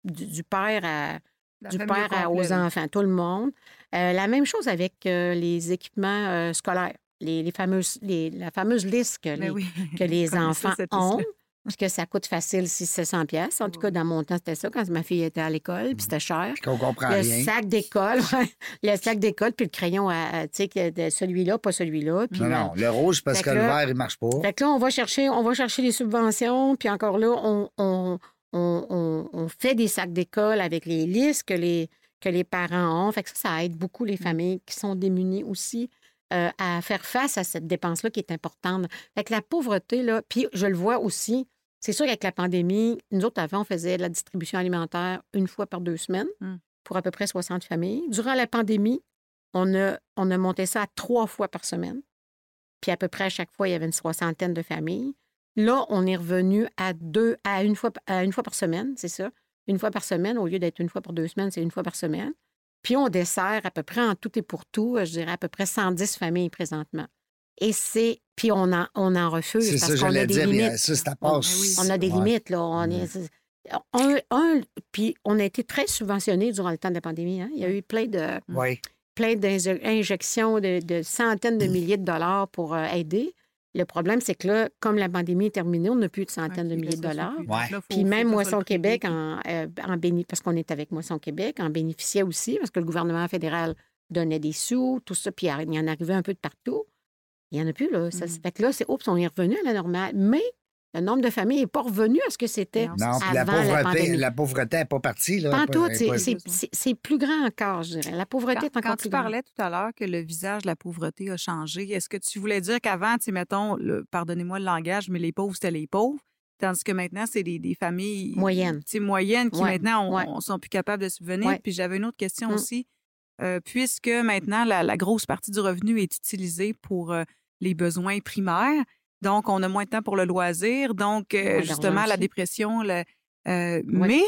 du, du père à, La du famille au père à- complet, aux enfants, tout le monde. Euh, la même chose avec euh, les équipements euh, scolaires, les, les fameuses, les- la fameuse liste que Mais les, oui. que les Connaissez enfants ont. Parce que ça coûte facile 600 pièces. En tout cas, dans mon temps, c'était ça quand ma fille était à l'école, puis c'était cher. Qu'on comprend Le rien. sac d'école, le sac d'école, puis le crayon, à, à- tu sais, celui-là, pas celui-là. Puis Non, non, le rouge, parce que que le là- vert, il marche pas. fait que là, on va chercher, on va chercher les subventions, puis encore là, on, on, on- on- on fait des sacs d'école avec les listes que les, que les parents ont. Fait que ça, ça aide beaucoup les familles qui sont démunies aussi euh, à faire face à cette dépense-là qui est importante. Fait que la pauvreté, là, puis je le vois aussi, c'est sûr qu'avec la pandémie, nous autres, avant, on faisait de la distribution alimentaire une fois par deux semaines Mm. pour à peu près 60 familles. Durant la pandémie, on a, on a monté ça à trois fois par semaine. Puis à peu près à chaque fois, il y avait une soixantaine de familles. Là, on est revenu à deux, à une fois, à une fois par semaine, c'est ça. Une fois par semaine, au lieu d'être une fois par deux semaines, c'est une fois par semaine. Puis on dessert à peu près en tout et pour tout, euh, je dirais à peu près 110 familles présentement. Et c'est. Puis on en, on en refuse C'est parce ça, qu'on a des dire, mais limites. euh, ça, ça On- passe. On a des Ouais. limites, là. On, Mm. est, un, un- puis on a été très subventionnés durant le temps de la pandémie. hein. Il y a eu plein de Oui. plein d'injections de, de centaines de milliers de dollars pour euh, aider. Le problème, c'est que là, comme la pandémie est terminée, on n'a plus de centaines de milliers de ça, dollars. Ouais. Puis même Moisson Québec, en, euh, en béni- parce qu'on est avec Moisson Québec, en bénéficiait aussi, parce que le gouvernement fédéral donnait des sous, tout ça, puis il y en arrivait un peu de partout. Il n'y en a plus, là. Ça, Mm. Fait que là, c'est oups, on est revenu à la normale. Mais le nombre de familles n'est pas revenu à ce que c'était Non, la avant la pauvreté, pandémie. la pauvreté n'est pas partie. Là, Pas tout, c'est- pas- c'est- ça. c'est c'est plus grand encore, je dirais. La pauvreté Quand, est encore quand plus tu grande. parlais tout à l'heure que le visage de la pauvreté a changé, est-ce que tu voulais dire qu'avant, tu sais, mettons, le- pardonnez-moi le langage, mais les pauvres, c'était les pauvres, tandis que maintenant, c'est des, des familles Moyennes. moyennes qui Ouais, maintenant on, ouais. on sont plus capables de subvenir. Ouais. Puis j'avais une autre question Mm. aussi. Euh, puisque maintenant, la, la grosse partie du revenu est utilisée pour euh, les besoins primaires, donc on a moins de temps pour le loisir, donc euh, justement la dépression. le- euh, Mais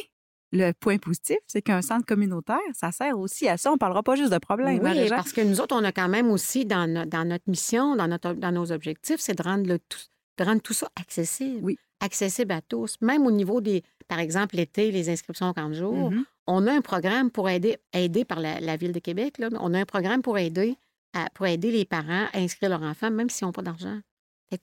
le point positif, c'est qu'un centre communautaire, ça sert aussi à ça. On ne parlera pas juste de problèmes. hein, Oui, parce que nous autres, on a quand même aussi dans, no- dans notre mission, dans, notre, dans nos objectifs, c'est de rendre, le tout, de rendre tout ça accessible. Oui. Accessible à tous. Même au niveau des, par exemple, l'été, les inscriptions au camp de jour, Mhm. on a un programme pour aider, aidé par la, la Ville de Québec, là, on a un programme pour aider, à- pour aider les parents à inscrire leurs enfants, même s'ils n'ont pas d'argent.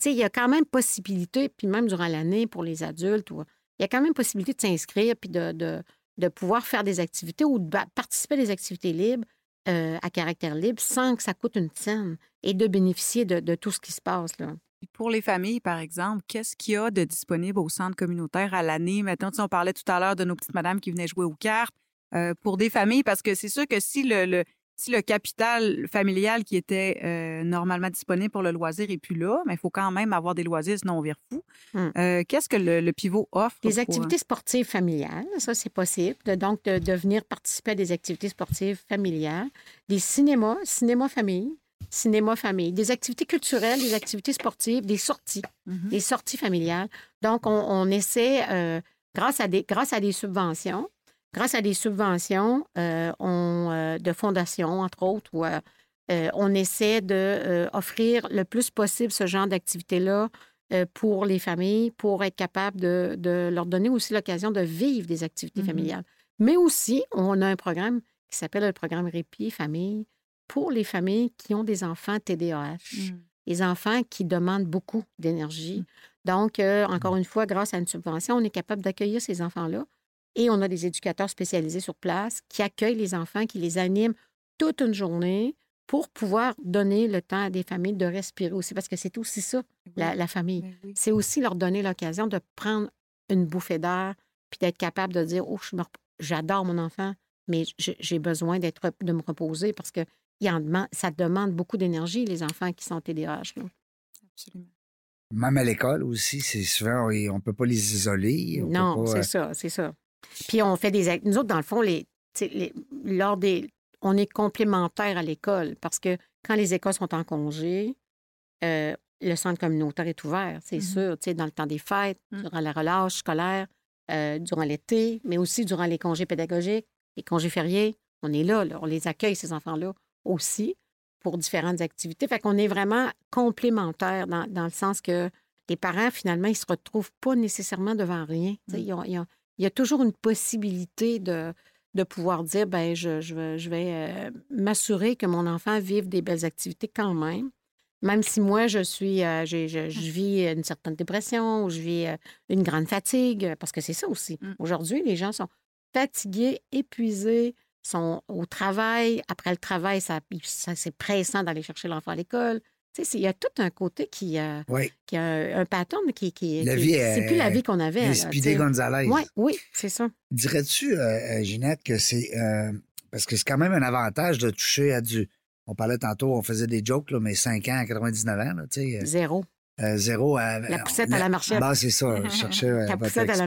Il y a quand même possibilité, puis même durant l'année pour les adultes, ou- il y a quand même possibilité de s'inscrire puis de, de, de pouvoir faire des activités ou de participer à des activités libres euh, à caractère libre sans que ça coûte une scène et de bénéficier de, de tout ce qui se passe. Là. Pour les familles, par exemple, qu'est-ce qu'il y a de disponible au centre communautaire à l'année? Maintenant, on parlait tout à l'heure de nos petites madames qui venaient jouer aux cartes. Euh, pour des familles, parce que c'est sûr que si le- si le capital familial qui était euh, normalement disponible pour le loisir est plus là, mais il faut quand même avoir des loisirs, sinon on vire fou. Hmm. Euh, Qu'est-ce que le, le pivot offre? Pour- euh, activités sportives familiales, ça, c'est possible. Donc, de, de venir participer à des activités sportives familiales. Des cinémas, cinéma-famille, cinéma-famille. Des activités culturelles, des activités sportives, des sorties, Mhm. des sorties familiales. Donc, on, on essaie, euh, grâce, à des, grâce à des subventions, grâce à des subventions euh, on, euh, de fondations, entre autres, euh, on essaie d'offrir le plus possible ce genre d'activité-là euh, pour les familles, pour être capable de, de leur donner aussi l'occasion de vivre des activités Mhm. familiales. Mais aussi, on a un programme qui s'appelle le programme Répit Famille pour les familles qui ont des enfants TDAH, Mm. les enfants qui demandent beaucoup d'énergie. Donc, euh, encore une fois, grâce à une subvention, on est capable d'accueillir ces enfants-là et on a des éducateurs spécialisés sur place qui accueillent les enfants, qui les animent toute une journée pour pouvoir donner le temps à des familles de respirer aussi, parce que c'est aussi ça, la, la famille. Ben oui. C'est aussi leur donner l'occasion de prendre une bouffée d'air, puis d'être capable de dire, oh, j'adore mon enfant, mais j'ai besoin d'être, de me reposer parce que il en demande- ça demande beaucoup d'énergie, les enfants qui sont TDAH. là. Absolument. Même à l'école aussi, c'est souvent, on ne peut pas les isoler. Non, c'est euh, ça, c'est ça. Puis on fait des... Nous autres, dans le fond, les, lors des... On est complémentaires à l'école parce que quand les écoles sont en congé, euh, le centre communautaire est ouvert, c'est Mhm. sûr, dans le temps des fêtes, Mm. durant la relâche scolaire, euh, durant l'été, mais aussi durant les congés pédagogiques, les congés fériés. On est là, là, on les accueille, ces enfants-là, aussi, pour différentes activités. Fait qu'on est vraiment complémentaires dans, dans le sens que les parents, finalement, ils se retrouvent pas nécessairement devant rien. Mm. ils ont- ils ont- il y a toujours une possibilité de, de pouvoir dire, ben je, je vais, je vais euh, m'assurer que mon enfant vive des belles activités quand même. Même si moi, je suis, euh, je, je vis une certaine dépression ou je vis euh, une grande fatigue, parce que c'est ça aussi. Mm. Aujourd'hui, les gens sont fatigués, épuisés, sont au travail. Après le travail, ça, ça c'est pressant d'aller chercher l'enfant à l'école. Il y a tout un côté qui, euh, Oui, qui a un, pattern qui, qui, La qui- vie c'est plus la vie qu'on avait. les là, Speedy tu sais. Gonzalez. Ouais, oui, c'est ça. Dirais-tu, euh, euh, Ginette, que c'est. parce que c'est quand même un avantage de toucher à du. On parlait tantôt, on faisait des jokes, là, mais 5 ans à 99 ans, là, tu sais. Zéro. zéro à. La poussette à la marchette. Bah, c'est ça, je cherchais La votre poussette à la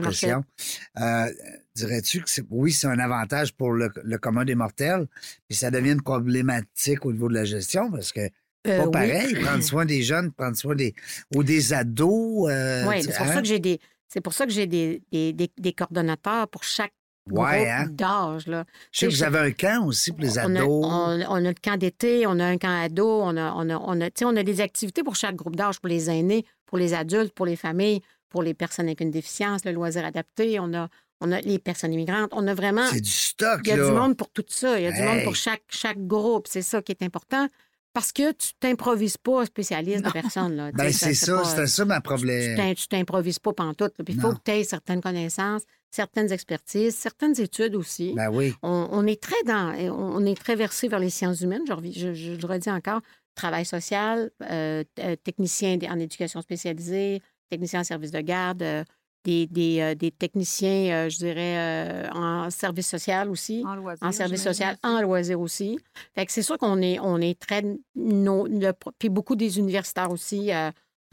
Dirais-tu que c'est, oui, c'est un avantage pour le, le commun des mortels, mais ça devient une problématique au niveau de la gestion parce que Euh, pas oui. pareil, prendre soin des jeunes, prendre soin des. ou des ados. euh, Oui, c'est pour hein? ça que j'ai des. C'est pour ça que j'ai des, des, coordonnateurs pour chaque Ouais, groupe hein? d'âge. Là. Je sais que vous avez un camp aussi pour les On a, ados. on, on a le camp d'été, on a un camp ado, on a, on a, on a, on a des activités pour chaque groupe d'âge, pour les aînés, pour les adultes, pour les familles, pour les personnes avec une déficience, le loisir adapté, on a, on a les personnes immigrantes. On a vraiment. C'est du stock, Il y a là. du monde pour tout ça. Il y a du monde pour chaque, chaque groupe. C'est ça qui est important. Parce que tu t'improvises pas spécialiste de personne. Là. Ben, c'est ça, c'était ça ma problème. tu t'improvises pas pantoute. Puis il faut que tu aies certaines connaissances, certaines expertises, certaines études aussi. Ben oui. On, on est très dans, on est très versé vers les sciences humaines. Je, revi- je, je le redis encore, travail social, euh, euh, technicien en éducation spécialisée, technicien en service de garde, euh, des, des, euh, des techniciens, euh, je dirais, euh, en service social aussi En loisir. en service social, en loisir aussi. Fait que c'est sûr qu'on est, on est très... le- puis beaucoup des universitaires aussi,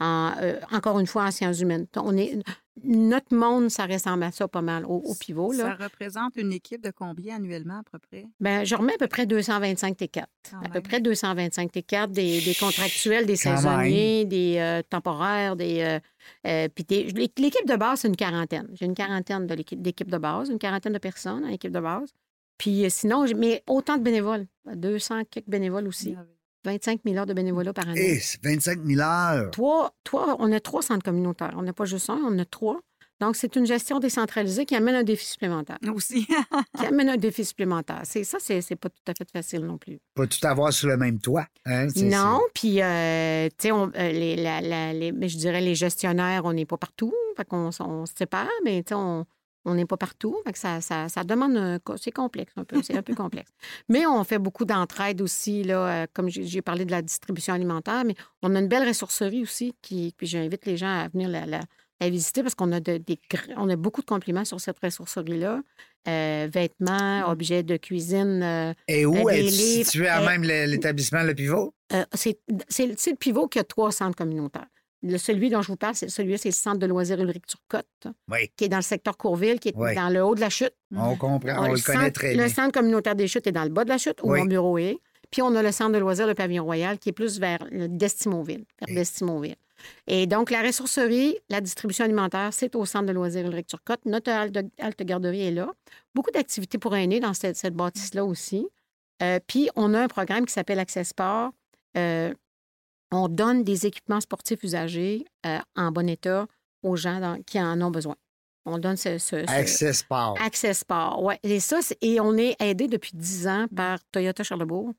en, encore une fois, en sciences humaines. On est, notre monde, ça ressemble à ça pas mal au, au pivot. Ça Là. représente une équipe de combien annuellement à peu près? Ben, je remets à peu près 225 T4. Quand À peu près 225 T4, des, des contractuels, des Quand saisonniers, des euh, temporaires, des... euh, euh, puis des- l'équipe de base, c'est une quarantaine. J'ai une quarantaine de l'équipe- d'équipes de base, une quarantaine de personnes en équipe de base. Puis sinon, j'ai- mais autant de bénévoles, 200 quelques bénévoles aussi. 25 000 heures de bénévolat par année. Eh, c'est 25 000 heures. Trois, trois- on a trois centres communautaires. On n'a pas juste un, on a trois. Donc, c'est une gestion décentralisée qui amène un défi supplémentaire. Aussi. qui amène un défi supplémentaire. C'est ça, c'est c'est pas tout à fait facile non plus. Pas tout avoir sur le même toit. hein, c'est- Non, puis, euh, tu sais, on- euh, les, la- la- les- mais je dirais les gestionnaires, on n'est pas partout. Fait qu'on on se sépare, mais tu sais, on on n'est pas partout. Fait que ça, ça, ça demande C'est complexe un peu. C'est un peu complexe. Mais on fait beaucoup d'entraide aussi, là, euh, comme j'ai parlé de la distribution alimentaire, mais on a une belle ressourcerie aussi qui. Puis j'invite les gens à venir la, la- la visiter parce qu'on a, de- des, on a beaucoup de compliments sur cette ressourcerie-là. Euh, vêtements, objets de cuisine. euh, Et où des est livres, situé à même l'établissement Le Pivot? euh, c'est le pivot qui a trois centres communautaires. Le, celui dont je vous parle, c'est celui-là, c'est le centre de loisirs Ulrich Turcotte, Oui, qui est dans le secteur Courville, qui est Oui. dans le haut de la chute. on comprend, on le, connaît centre, très le bien. centre communautaire des chutes est dans le bas de la chute, où Oui. mon bureau est. Puis on a le centre de loisirs, le pavillon royal, qui est plus vers le Destimoville, vers. Destimoville. Et donc, la ressourcerie, la distribution alimentaire, c'est au centre de loisirs Ulrich Turcotte. Notre halte, halte garderie est là. Beaucoup d'activités pour aînés dans cette, cette bâtisse-là aussi. Euh, puis, on a un programme qui s'appelle Accès Sport. Euh, on donne des équipements sportifs usagés euh, en bon état aux gens dans- qui en ont besoin. On donne ce, ce- ce- Accès Sport. Accès Sport, oui. Et ça, et on est aidé depuis 10 ans par Toyota Charlebourg.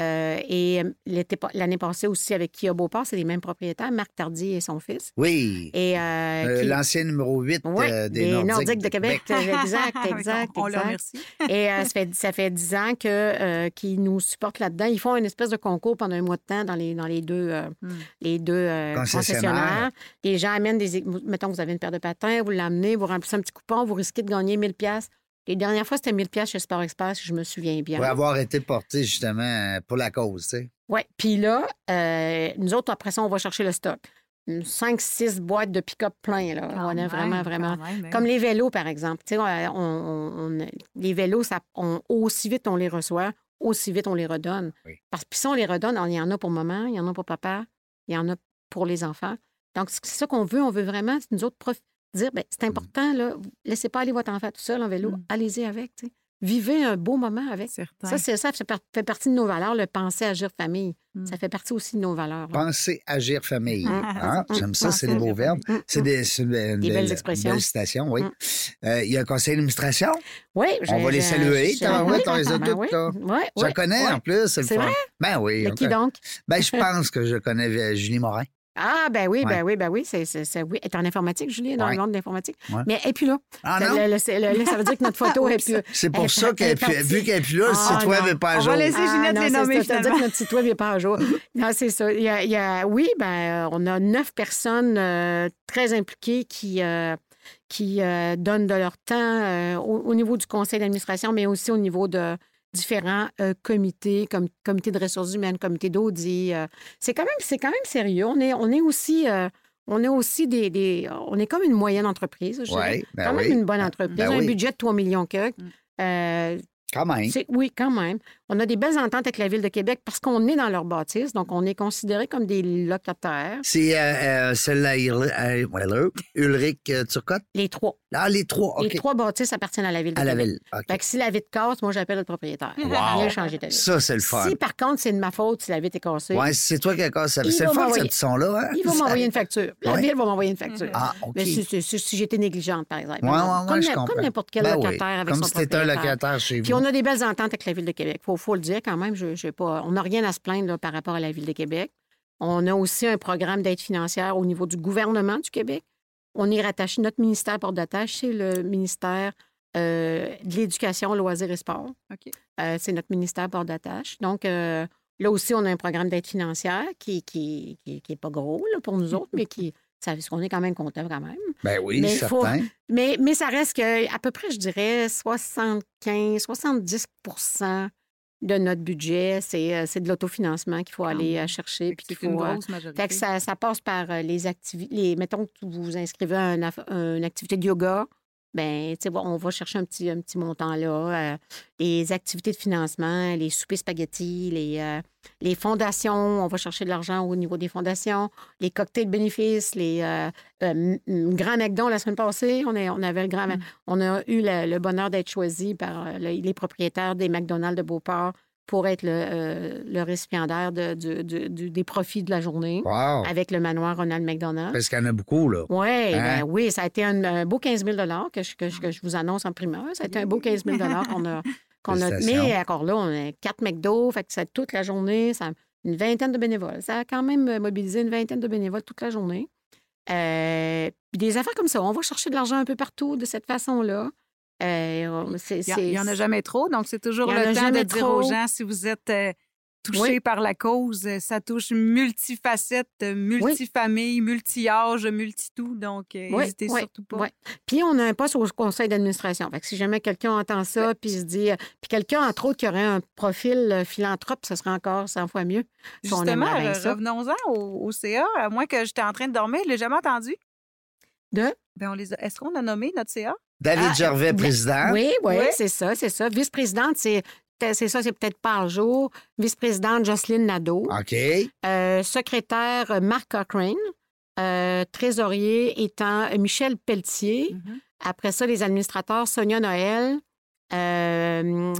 Euh, et euh, l'année passée aussi avec Kia Beauport, c'est les mêmes propriétaires, Marc Tardy et son fils. Oui. Et euh, Euh, qui- L'ancien numéro 8 Ouais, euh, des, des Nordiques, Nordiques de Québec. Exact, exact, On, on le exact. remercie. Et euh, ça, fait, ça fait 10 ans que, euh, qu'ils nous supportent là-dedans. Ils font une espèce de concours pendant un mois de temps dans les, dans les deux, euh, Hmm. les deux euh, Concessionnaires. concessionnaires. Les gens amènent des... Mettons, vous avez une paire de patins, vous l'amenez, vous remplissez un petit coupon, vous risquez de gagner 1000 pièces. Les dernières fois, c'était 1000 pièces chez Sport Express, si je me souviens bien. Pour avoir été porté justement pour la cause, tu sais. Oui. Puis là, euh, nous autres, après ça, on va chercher le stock. 5, 6 boîtes de pick-up plein, là. Quand on a même, vraiment, vraiment... même, hein. Comme les vélos, par exemple. Tu sais, on, on- on- les vélos, ça, on- aussi vite on les reçoit, aussi vite on les redonne. Oui. Parce que si on les redonne, il y en a pour maman, il y en a pour papa, il y en a pour les enfants. Donc, c'est ça qu'on veut. On veut vraiment, nous autres, dire, ben, c'est important, là, laissez pas aller votre enfant tout seul en vélo, Mm. allez-y avec. tu sais. Vivez un beau moment avec. Certain. Ça, c'est ça, ça fait partie de nos valeurs, le penser, agir, famille. Mm. Ça fait partie aussi de nos valeurs. là. Penser, agir, famille. Mm. Ah, J'aime ça, c'est des beaux verbes. C'est des, Des belles belle- expressions. belle citation, oui. Euh, Il y a un conseil d'administration? Oui, On va les saluer. tabarouette, oui, les a ben toutes, oui. là. Oui, Je connais oui. en plus, c'est vrai? Ben oui. Mais on qui donc? Ben, je pense que je connais euh, Julie Morin. Ah, ben oui, Ouais. ben oui, ben oui. C'est, c'est, c'est- oui. Elle est en informatique, Julie, dans Ouais. le monde de l'informatique? Ouais. Mais elle n'est plus là. Ah non? le- le- c'est- le- le- ça veut dire que notre photo est plus. C'est pour elle- ça elle qu'elle est vu qu'elle n'est plus là, le Ah, site web n'est pas à On jour. va laisser Ginette non, les c'est nommer, ça, finalement. que notre site web n'est pas à jour. Non, c'est ça. Il y a, il y a- oui, ben, on a neuf personnes euh, très impliquées qui, euh, qui euh, donnent de leur temps euh, au, au niveau du conseil d'administration, mais aussi au niveau de différents euh, comités, comme comité de ressources humaines, comité d'audit. euh. c'est quand même, c'est quand même sérieux. On est, on est aussi, euh, on est aussi des, des- on est comme une moyenne entreprise. Je ben quand même oui. une bonne entreprise. Ben un oui. budget de 3 millions que. Mm. Quand même. oui, quand même. On a des belles ententes avec la Ville de Québec parce qu'on est dans leur bâtisse, donc on est considéré comme des locataires. C'est euh, euh, celle-là, euh, Ulrich euh, Turcotte? Les trois. Ah, les trois, OK. Les trois bâtisses appartiennent à la Ville de À la Québec. ville. OK. Fait que si la vitre casse, moi, j'appelle le propriétaire. Wow. Viens changer vitre. Ça, c'est le fun. Si, par contre, c'est de ma faute si la vitre est cassée, Ouais, c'est toi qui as cassé. C'est le fun, m'envoyer- cette son-là. Hein? il va m'envoyer une facture. La Ouais. Ville va m'envoyer une facture. Ah, OK. Mais si, si- si- si j'étais négligente, par exemple. Ouais, ouais, ouais, comme, comme n'importe quel Ben oui, locataire avec Comme son si t'étais un propriétaire. locataire chez Puis vous. on a des belles ententes avec la Ville de Québec. Faut, faut le dire quand même. Je, j'ai pas, on n'a rien à se plaindre là, par rapport à la Ville de Québec. On a aussi un programme d'aide financière au niveau du gouvernement du Québec. On est rattaché, notre ministère porte d'attache, c'est le ministère euh, de l'Éducation, Loisirs et Sport. OK. Euh, c'est notre ministère porte d'attache. Donc, euh, là aussi, on a un programme d'aide financière qui qui, qui, qui est pas gros là, pour nous autres, mais qui, ça, on est quand même content quand même. Ben oui, Mais faut-. Mais, mais ça reste que, à peu près, je dirais, 75, 70 de notre budget, c'est euh, c'est de l'autofinancement qu'il faut aller même. euh, chercher. Puis une euh, grosse majorité. fait que ça, ça passe par les activités. Les, mettons que vous vous inscrivez à une activité de yoga, ben, on va chercher un petit, un petit montant là. euh, les activités de financement, les soupers spaghettis, les, euh, les fondations, on va chercher de l'argent au niveau des fondations, les cocktails bénéfices, les euh, Grand McDon la semaine passée, on, est, on avait le grand, Mm. on a eu le, le bonheur d'être choisi par le- les propriétaires des McDonald's de Beauport pour être le, euh, le récipiendaire de- des profits de la journée Wow. avec le manoir Ronald McDonald. Parce qu'il y en a beaucoup, là. Oui, Hein? oui, ça a été un, un beau 15 000 que je, que, je, que je vous annonce en primeur. Ça a été un beau 15 000 qu'on a, qu'on a. Mais encore là, on a quatre McDo, fait que c'est toute la journée, ça, une vingtaine de bénévoles. Ça a quand même mobilisé une vingtaine de bénévoles toute la journée. Euh, puis des affaires comme ça, on va chercher de l'argent un peu partout de cette façon-là. Euh, c'est- Il n'y en a jamais trop, donc c'est toujours le temps de dire trop. aux gens si vous êtes euh, touché Oui. par la cause, euh, ça touche multifacettes, euh, multifamilles, multi-âges, multi-tout, donc Oui, n'hésitez oui, surtout pas. oui. Puis on a un poste au conseil d'administration. Fait que si jamais quelqu'un entend ça, puis se dit, puis quelqu'un entre autres qui aurait un profil philanthrope, ce serait encore 100 fois mieux. Justement, revenons-en au, au CA, à moins que j'étais en train de dormir, je l'ai jamais entendu? De? Ben, on les a- Est-ce qu'on a nommé notre CA? David Ah, Gervais, président. Oui, oui, Oui. c'est ça, c'est ça. Vice-présidente, c'est c'est ça, c'est peut-être par jour. Vice-présidente Jocelyne Nadeau. OK. Euh, secrétaire Marc Cochrane. Euh, trésorier étant Michel Pelletier. Après ça, les administrateurs Sonia Noël, euh,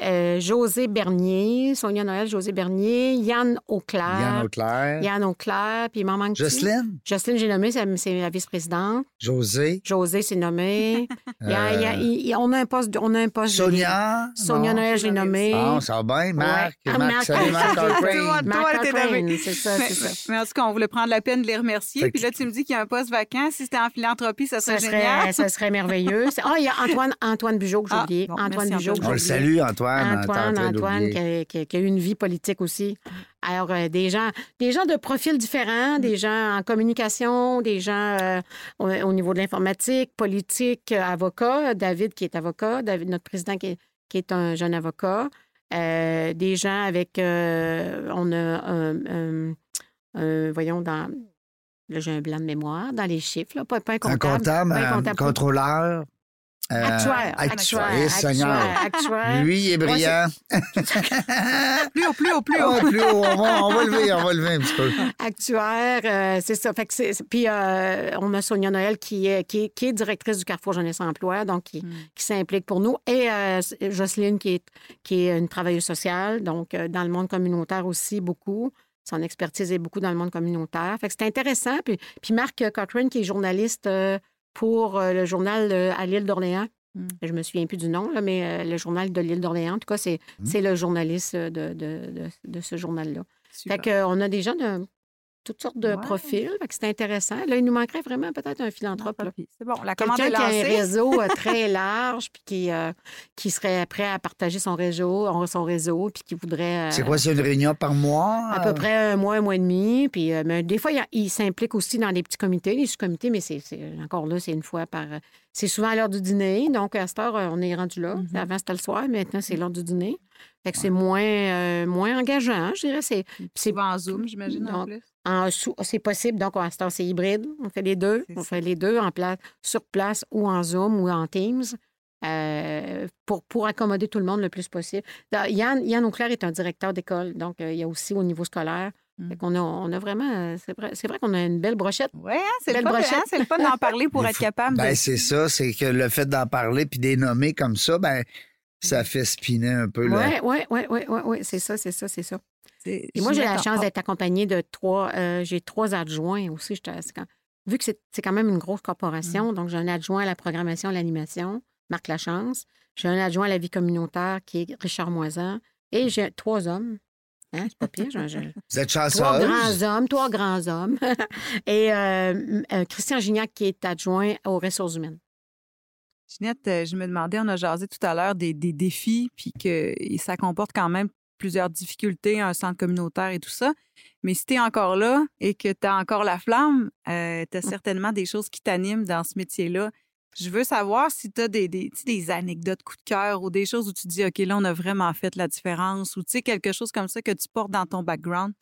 euh, José Bernier, Sonia Noël, José Bernier, Yann Auclair. Yann Auclair. Yann Auclair, puis il m'en manque Jocelyne. Jocelyne, j'ai nommé, c'est la vice-présidente. José. José, c'est nommé. Il y a- il y a- Euh, il on a un poste, de- on a un poste de- Sonia. Sonia Non. Noël, je l'ai nommé. Bon, ça va bien. Marc. Ah, Marc, Marc, salut, Marc Marc. Marc Toi, t'es Cochrane, nommé. c'est ça, Mais, c'est ça. mais en tout cas, on voulait prendre la peine de les remercier. Puis là, tu me dis qu'il y a un poste vacant. Si c'était en philanthropie, ça serait Ça génial. serait, ça serait merveilleux. Ah, il y a Antoine, Antoine Bugeaud que j'ai Ah, oublié. Antoine Bugeaud. On le j'ai salue, Antoine. Antoine, train Antoine, qui a, qui a- qui a eu une vie politique aussi. Alors, euh, des gens, des gens de profils différents, des gens en communication, des gens euh, au, au niveau de l'informatique, politique, euh, avocat. David, qui est avocat, David, notre président, qui est, qui est un jeune avocat. Euh, des gens avec. euh, on a voyons, dans. Là, j'ai un blanc de mémoire, dans les chiffres, là, pas, pas un Un comptable. comptable, un un comptable. contrôleur. Euh, Actuaire. Actuaire. Actuaire. Eh, Seigneur. actuaire. Lui, il est brillant. Plus haut, plus haut, plus haut. Ah, plus haut. On va, on va lever, on va lever un petit peu. actuaire, euh, c'est ça. Fait que c'est- c'est- puis euh, on a Sonia Noël qui est, qui est, qui est directrice du Carrefour Jeunesse Emploi, donc qui, Mm. qui s'implique pour nous. Et euh, Jocelyne qui est, qui est une travailleuse sociale, donc euh, dans le monde communautaire aussi beaucoup. Son expertise est beaucoup dans le monde communautaire. Fait que c'est intéressant. Puis, puis Marc Cochrane, qui est journaliste euh, pour euh, le journal à l'île d'Orléans. Mm. Je me souviens plus du nom, là, mais euh, le journal de l'île d'Orléans. En tout cas, c'est Mm. c'est le journaliste de, de, de, de ce journal-là. Fait qu'on a des gens de toutes sortes de Ouais. profils. C'est intéressant. Là, il nous manquerait vraiment peut-être un philanthrope. là. C'est bon, la commande qui a un réseau euh, très large, puis qui, euh, qui serait prêt à partager son réseau, son réseau, puis qui voudrait. euh, C'est quoi, c'est une réunion par mois? À peu près un mois, un mois et demi. Puis, euh, mais des fois, il, s'implique aussi dans des petits comités, des sous-comités, mais c'est encore là, c'est une fois par. C'est souvent à l'heure du dîner. Donc, à cette heure, on est rendu là. Mhm. Avant, c'était le soir, mais maintenant, c'est l'heure du dîner. Fait que c'est moins, euh, moins engageant, je dirais. C'est c'est en Zoom, j'imagine, en plus. En sous- c'est possible. Donc, à heure, c'est hybride. On fait les deux. On fait les deux en place, sur place ou en Zoom ou en Teams euh, pour, pour accommoder tout le monde le plus possible. Yann, Yann Auclair est un directeur d'école. Donc, euh, il y a aussi au niveau scolaire. Mm. Fait qu'on a, on a vraiment. C'est vrai, c'est vrai qu'on a une belle brochette. Oui, hein, c'est le, Belle fun, brochette. hein, c'est le fun d'en parler pour être capable Ben, de... c'est ça, c'est que le fait d'en parler puis des nommer comme ça, ben, ça fait spinner un peu. Oui, là. oui, oui, oui, oui, oui, c'est ça, c'est ça, c'est ça. Et moi, j'ai la chance d'être accompagnée de trois. euh, j'ai trois adjoints aussi. Quand- vu que c'est c'est quand même une grosse corporation, donc j'ai un adjoint à la programmation, à l'animation, Marc Lachance. J'ai un adjoint à la vie communautaire qui est Richard Moisan. Et j'ai trois hommes. Hein, c'est pas pire. j'ai- j'ai- Vous êtes trois chanceuse? grands hommes, trois grands hommes. et euh, euh, Christian Gignac qui est adjoint aux ressources humaines. Ginette, euh, je me demandais, on a jasé tout à l'heure des, des défis, puis que ça comporte quand même plusieurs difficultés, un centre communautaire et tout ça. Mais si tu es encore là et que tu as encore la flamme, tu as certainement des choses qui t'animent dans ce métier-là. Je veux savoir si tu as des, des anecdotes coup de cœur ou des choses où tu dis, OK, là, on a vraiment fait la différence ou tu sais, quelque chose comme ça que tu portes dans ton background.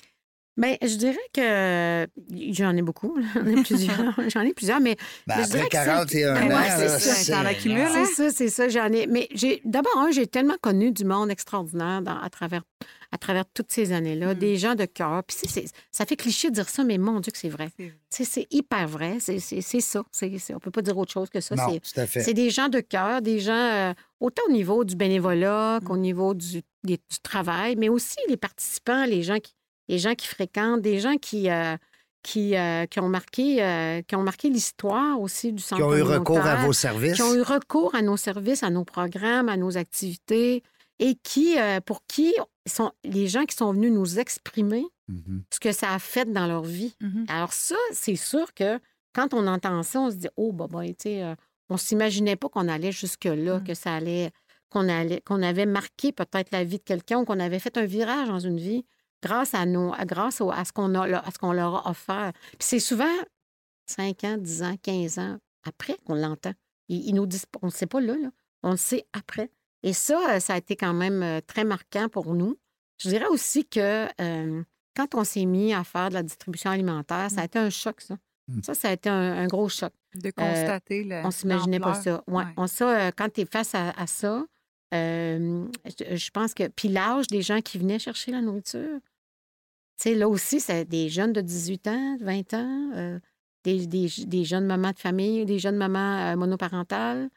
Bien, je dirais que j'en ai beaucoup. J'en ai plusieurs. J'en ai plusieurs, mais. Ben, mais je dirais après que celle- 41 Ouais, ans, c'est ça, c'est- ça, c'est ça. J'en ai. Mais j'ai d'abord, un, j'ai tellement connu du monde extraordinaire dans- à, travers, à travers toutes ces années-là, Mm. des gens de cœur. Puis c'est- ça fait cliché de dire ça, mais mon Dieu que c'est vrai. C'est hyper vrai. C'est ça. C'est- on peut pas dire autre chose que ça. Non, C'est- tout à fait. c'est des gens de cœur, des gens euh, autant au niveau du bénévolat qu'au niveau du, des- du travail, mais aussi les participants, les gens qui, les gens qui fréquentent, des gens qui, euh, qui, euh, qui ont marqué, euh, qui ont marqué l'histoire aussi du centre Qui ont eu recours à vos services. qui ont eu recours à nos services, à nos programmes, à nos activités, et qui, euh, pour qui sont les gens qui sont venus nous exprimer Mhm. ce que ça a fait dans leur vie. Mhm. Alors ça, c'est sûr que quand on entend ça, on se dit oh bah bah, tu sais, euh, on s'imaginait pas qu'on allait jusque là, Mm. que ça allait, qu'on allait, qu'on avait marqué peut-être la vie de quelqu'un ou qu'on avait fait un virage dans une vie grâce à nos, à- grâce au- à ce qu'on a, à ce qu'on leur a offert. Puis c'est souvent 5 ans, 10 ans, 15 ans après qu'on l'entend. Ils, ils nous disent, on ne sait pas là, là, on le sait après. Et ça, euh, ça a été quand même euh, très marquant pour nous. Je dirais aussi que euh, quand on s'est mis à faire de la distribution alimentaire, ça a été un choc, ça. Mm. Ça, ça a été un, un gros choc. De constater le. On ne s'imaginait pas ça. Ouais. Ouais. On, ça euh, quand tu es face à, à ça, euh, je, je pense que. Puis l'âge des gens qui venaient chercher la nourriture. Sais, là aussi, c'est des jeunes de 18 ans, 20 ans, euh, des, des, des jeunes mamans de famille, des jeunes mamans euh, monoparentales,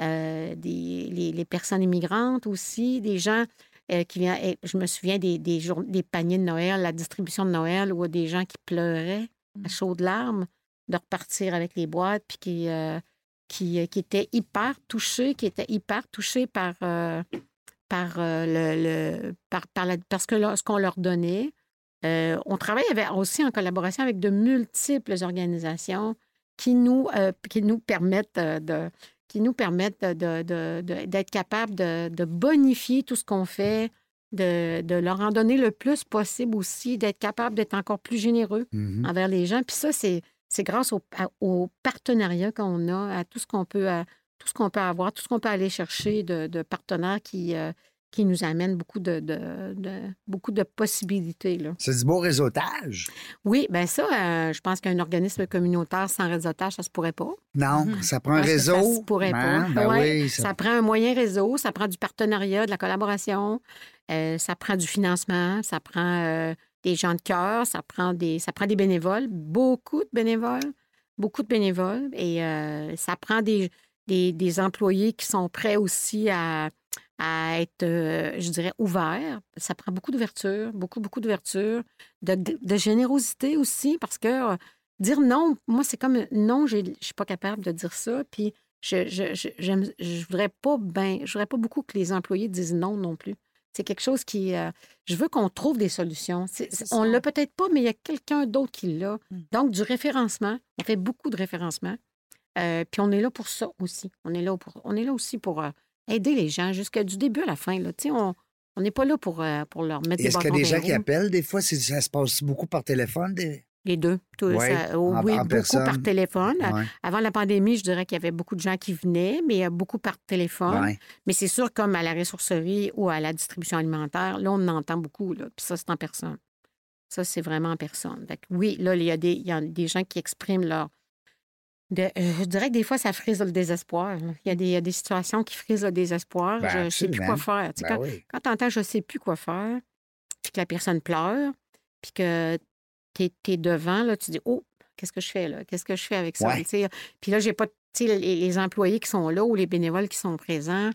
euh, des, les, les personnes immigrantes aussi, des gens euh, qui viennent. et Je me souviens des, des, jour- des paniers de Noël, la distribution de Noël, où des gens qui pleuraient à Mm. chaudes larmes de repartir avec les boîtes, puis qui, euh, qui, qui étaient hyper touchés, qui étaient hyper touchés par, euh, par, euh, le, le- par, par la- parce que là, ce qu'on leur donnait. Euh, on travaille avec- aussi en collaboration avec de multiples organisations qui nous, euh, qui nous permettent de qui nous permettent de- de- de- de- d'être capables de, bonifier tout ce qu'on fait, de, leur en donner le plus possible aussi, d'être capable d'être encore plus généreux Mhm. envers les gens. Puis ça, c'est, c'est grâce au, à- au partenariat qu'on a, à tout ce qu'on peut, à tout ce qu'on peut avoir, tout ce qu'on peut aller chercher de, de partenaires qui, euh, qui nous amènent beaucoup de, de- de- beaucoup de possibilités. C'est du beau réseautage. Oui, bien ça, euh, je pense qu'un organisme communautaire sans réseautage, ça se pourrait pas. Non, Mhm. ça prend un réseau. Ça se pourrait hein? pas. Ben Ouais, oui, ça... ça- prend un moyen réseau, ça prend du partenariat, de la collaboration, euh, ça prend du financement, ça prend euh, des gens de cœur, ça prend des, ça prend des bénévoles, beaucoup de bénévoles, beaucoup de bénévoles, et ça prend des, des, des employés qui sont prêts aussi à, à être, euh, je dirais, ouverts. Ça prend beaucoup d'ouverture, beaucoup, beaucoup d'ouverture, de, de générosité aussi, parce que euh, dire non, moi, c'est comme non, je suis pas capable de dire ça, puis je, je, je, je voudrais pas ben, je voudrais pas beaucoup que les employés disent non non plus. C'est quelque chose qui. euh, je veux qu'on trouve des solutions. On ça. l'a peut-être pas, mais il y a quelqu'un d'autre qui l'a. Mm. Donc, du référencement. On fait beaucoup de référencement. Euh, puis on est là pour ça aussi. On est là, pour, on est là aussi pour euh, aider les gens jusqu'à du début à la fin. Là. On on n'est pas là pour, euh, pour leur mettre des Est-ce qu'il y a des gens qui appellent des fois? Ça se passe beaucoup par téléphone? Des... Les deux. Tout, Ouais, ça- oh, en- oui, en beaucoup personne. par téléphone. Ouais, Avant la pandémie, je dirais qu'il y avait beaucoup de gens qui venaient, mais euh, beaucoup par téléphone. ouais. Mais c'est sûr, comme à la ressourcerie ou à la distribution alimentaire, là, on en entend beaucoup. Là. Puis ça, c'est en personne. Ça, c'est vraiment en personne. Fait que oui, là, il y, a des, il y a des gens qui expriment leur. De- euh, je dirais que des fois, ça frise le désespoir. Il y, a des, il y a des situations qui frisent le désespoir. Ben, je ne sais plus quoi faire. Tu sais, Ben quand oui. quand tu entends je ne sais plus quoi faire, puis que la personne pleure, puis que tu es, devant, là, tu dis Oh, qu'est-ce que je fais là? Qu'est-ce que je fais avec ça? Ouais. Tu sais, Puis là, j'ai pas. tu sais, Les, les employés qui sont là ou les bénévoles qui sont présents,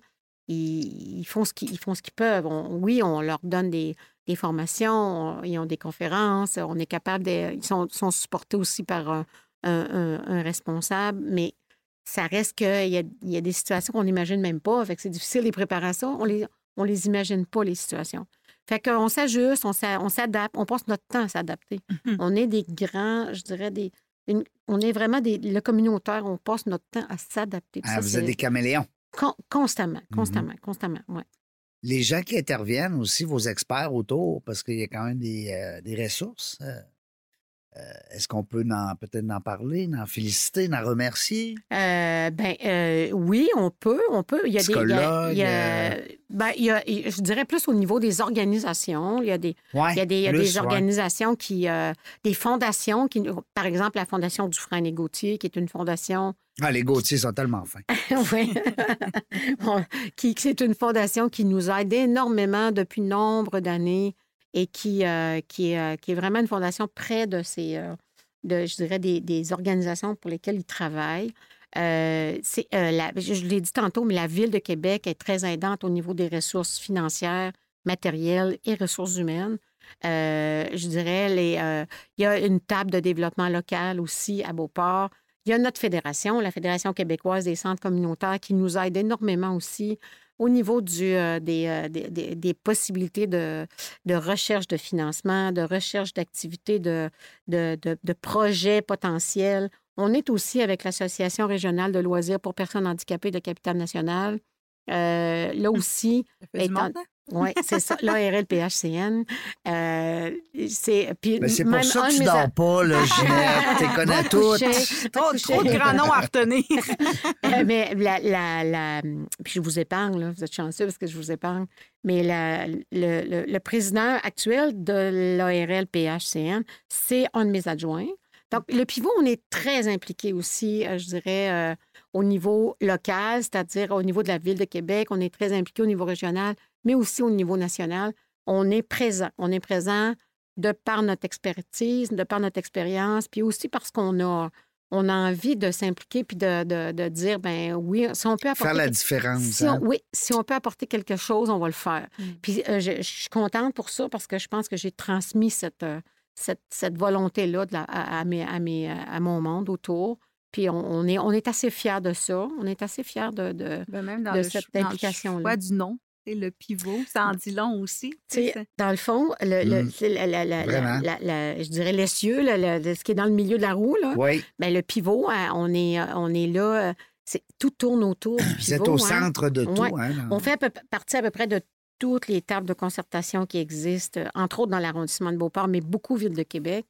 ils, ils font ce qu'ils ils font ce qu'ils peuvent. On- oui, on leur donne des, des formations, on- ils ont des conférences, on est capable de. Ils sont, sont supportés aussi par un, un- un- un responsable, mais ça reste qu'il y a, il y a des situations qu'on n'imagine même pas. Fait que c'est difficile les ça. On les, on les imagine pas, les situations. Fait qu'on s'ajuste, on s'a- on s'adapte, on passe notre temps à s'adapter. Mhm. On est des grands, je dirais, des. une- on est vraiment des. Le communautaire, on passe notre temps à s'adapter. Ah, ça, vous êtes des caméléons. con- constamment, Mhm. constamment, constamment. Ouais. Les gens qui interviennent aussi, vos experts autour, parce qu'il y a quand même des, euh, des ressources. euh, Est-ce qu'on peut peut-être en parler, en féliciter, en remercier? Euh, ben euh, oui, on peut, on peut. Il y a des, il y a- il y a- Psychologue, ben, il y a- je dirais plus au niveau des organisations. Il y a des, Ouais, il y a des, il y a plus, des ouais. organisations qui, euh, des fondations qui, par exemple, la fondation du Frein et Gauthier, qui est une fondation Ah, les Gauthier sont tellement fins. Oui. Bon, qui- c'est une fondation qui nous aide énormément depuis nombre d'années et qui, euh, euh, qui est vraiment une fondation près de ces, euh, de, je dirais, des, des organisations pour lesquelles ils travaillent. La- je, l'ai dit tantôt, mais la Ville de Québec est très aidante au niveau des ressources financières, matérielles et ressources humaines. Je dirais, les, il y a une table de développement local aussi à Beauport. Il y a notre fédération, la Fédération québécoise des centres communautaires, qui nous aide énormément aussi au niveau du, euh, des, euh, des, des- des possibilités de, de recherche de financement, de recherche d'activités, de, de, de- projets potentiels. On est aussi avec l'Association régionale de loisirs pour personnes handicapées de Capitale-Nationale. Euh, là aussi, fait du Étant- hein? Oui, c'est ça, l'ARL-PHCN. Euh, c'est, puis Mais c'est pour ça que de tu dors a- pas, là, Ginette. T'es connais toutes. va Trop, de grands noms à retenir. Euh, mais la, la, la- Puis je vous épargne, là, vous êtes chanceux parce que je vous épargne. Mais la- le, le- le président actuel de l'ARL-PHCN, c'est un de mes adjoints. Donc, le pivot, on est très impliqué aussi, euh, je dirais, euh, au niveau local, c'est-à-dire au niveau de la Ville de Québec. On est très impliqué au niveau régional, mais aussi au niveau national. On est présent. On est présent de par notre expertise, de par notre expérience, puis aussi parce qu'on a, on a envie de s'impliquer puis de, de- de dire, ben oui, si on peut apporter... Faire la quelque- différence. si hein? oui, si on peut apporter quelque chose, on va le faire. Mm. Puis euh, je, je suis contente pour ça parce que je pense que j'ai transmis cette, euh, cette, cette volonté-là de la- à, à mes, à, mes- à mon monde autour. Puis on, on est, on est assez fiers de ça. On est assez fiers de... de Ben, même dans de le, cette implication-là. du nom, c'est le pivot, ça en dit long aussi. Tu sais, c'est- dans le fond, le, le- Mm. c'est la- la- la- la- Vraiment? la- la- je dirais l'essieu, là, le- le- ce qui est dans le milieu de la roue, là, Oui, ben, le pivot, hein, on est, euh, on est là, euh, c'est, tout tourne autour du vous pivot. êtes au hein. centre de tout. Ouais. Hein, On fait à peu- partie à peu près de toutes les tables de concertation qui existent, euh, entre autres dans l'arrondissement de Beauport, mais beaucoup Ville de Québec.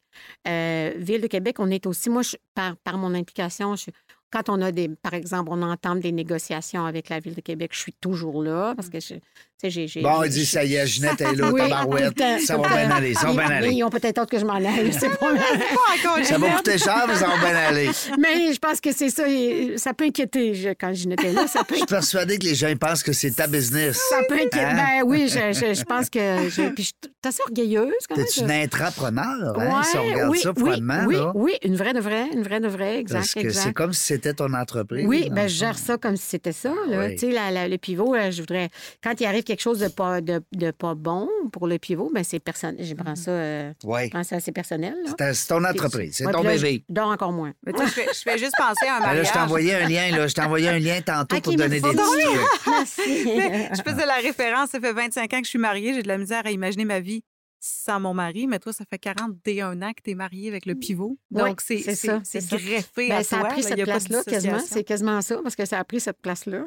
Euh, Ville de Québec, on est aussi, moi, je- par, par mon implication, je, quand on a des, par exemple, on entame des négociations avec la Ville de Québec, je suis toujours là parce que je, tu sais, j'ai. j'ai- Bon, il dit, ça y est, Ginette est là, Oui, tabarouette. Ça va bien aller, ça va Ils- bien aller. Ils ont peut-être hâte que je m'en aille, je sais pas. Encore, Ça va Ginette. coûter cher, mais ça va bien aller. mais je pense que c'est ça. et Ça peut inquiéter je- quand je n'étais là. Ça peut, Je suis persuadé que les gens pensent que c'est ta business. ça peut inquiéter. Hein? Ben oui, je, je- je pense que. Je, puis je suis assez orgueilleuse quand même. T'es une intrapreneur, hein, si on regarde oui, ça oui, froidement. oui, oui, une vraie de vraie, une vraie de vraie, exact, Parce que exact. c'est comme si c'était ton entreprise. Oui, ben, je gère ça comme si c'était ça. Là. Oui. Tu sais, la- la- le pivot, là, je voudrais. Quand il arrive quelque chose de pas, de, de pas bon pour le pivot, ben c'est personnel. Je prends ça, euh, Oui. je prends ça assez personnel. là. C'est C'est ton entreprise, c'est Ouais, ton bébé. Je dors encore moins. Mais toi, je fais, je fais juste penser à un Ben là, mariage. je t'ai envoyé un lien, là. Je t'ai envoyé un lien tantôt Ok, pour te donner des trucs. Merci. Mais je faisais la référence, ça fait 25 ans que je suis mariée, j'ai de la misère à imaginer ma vie sans mon mari, mais toi, ça fait 41 ans que tu es mariée avec le pivot. Oui, Donc, c'est ça, c'est ça. greffé Ben, à ça toi. a pris là, cette place-là, quasiment. C'est quasiment ça, parce que ça a pris cette place-là.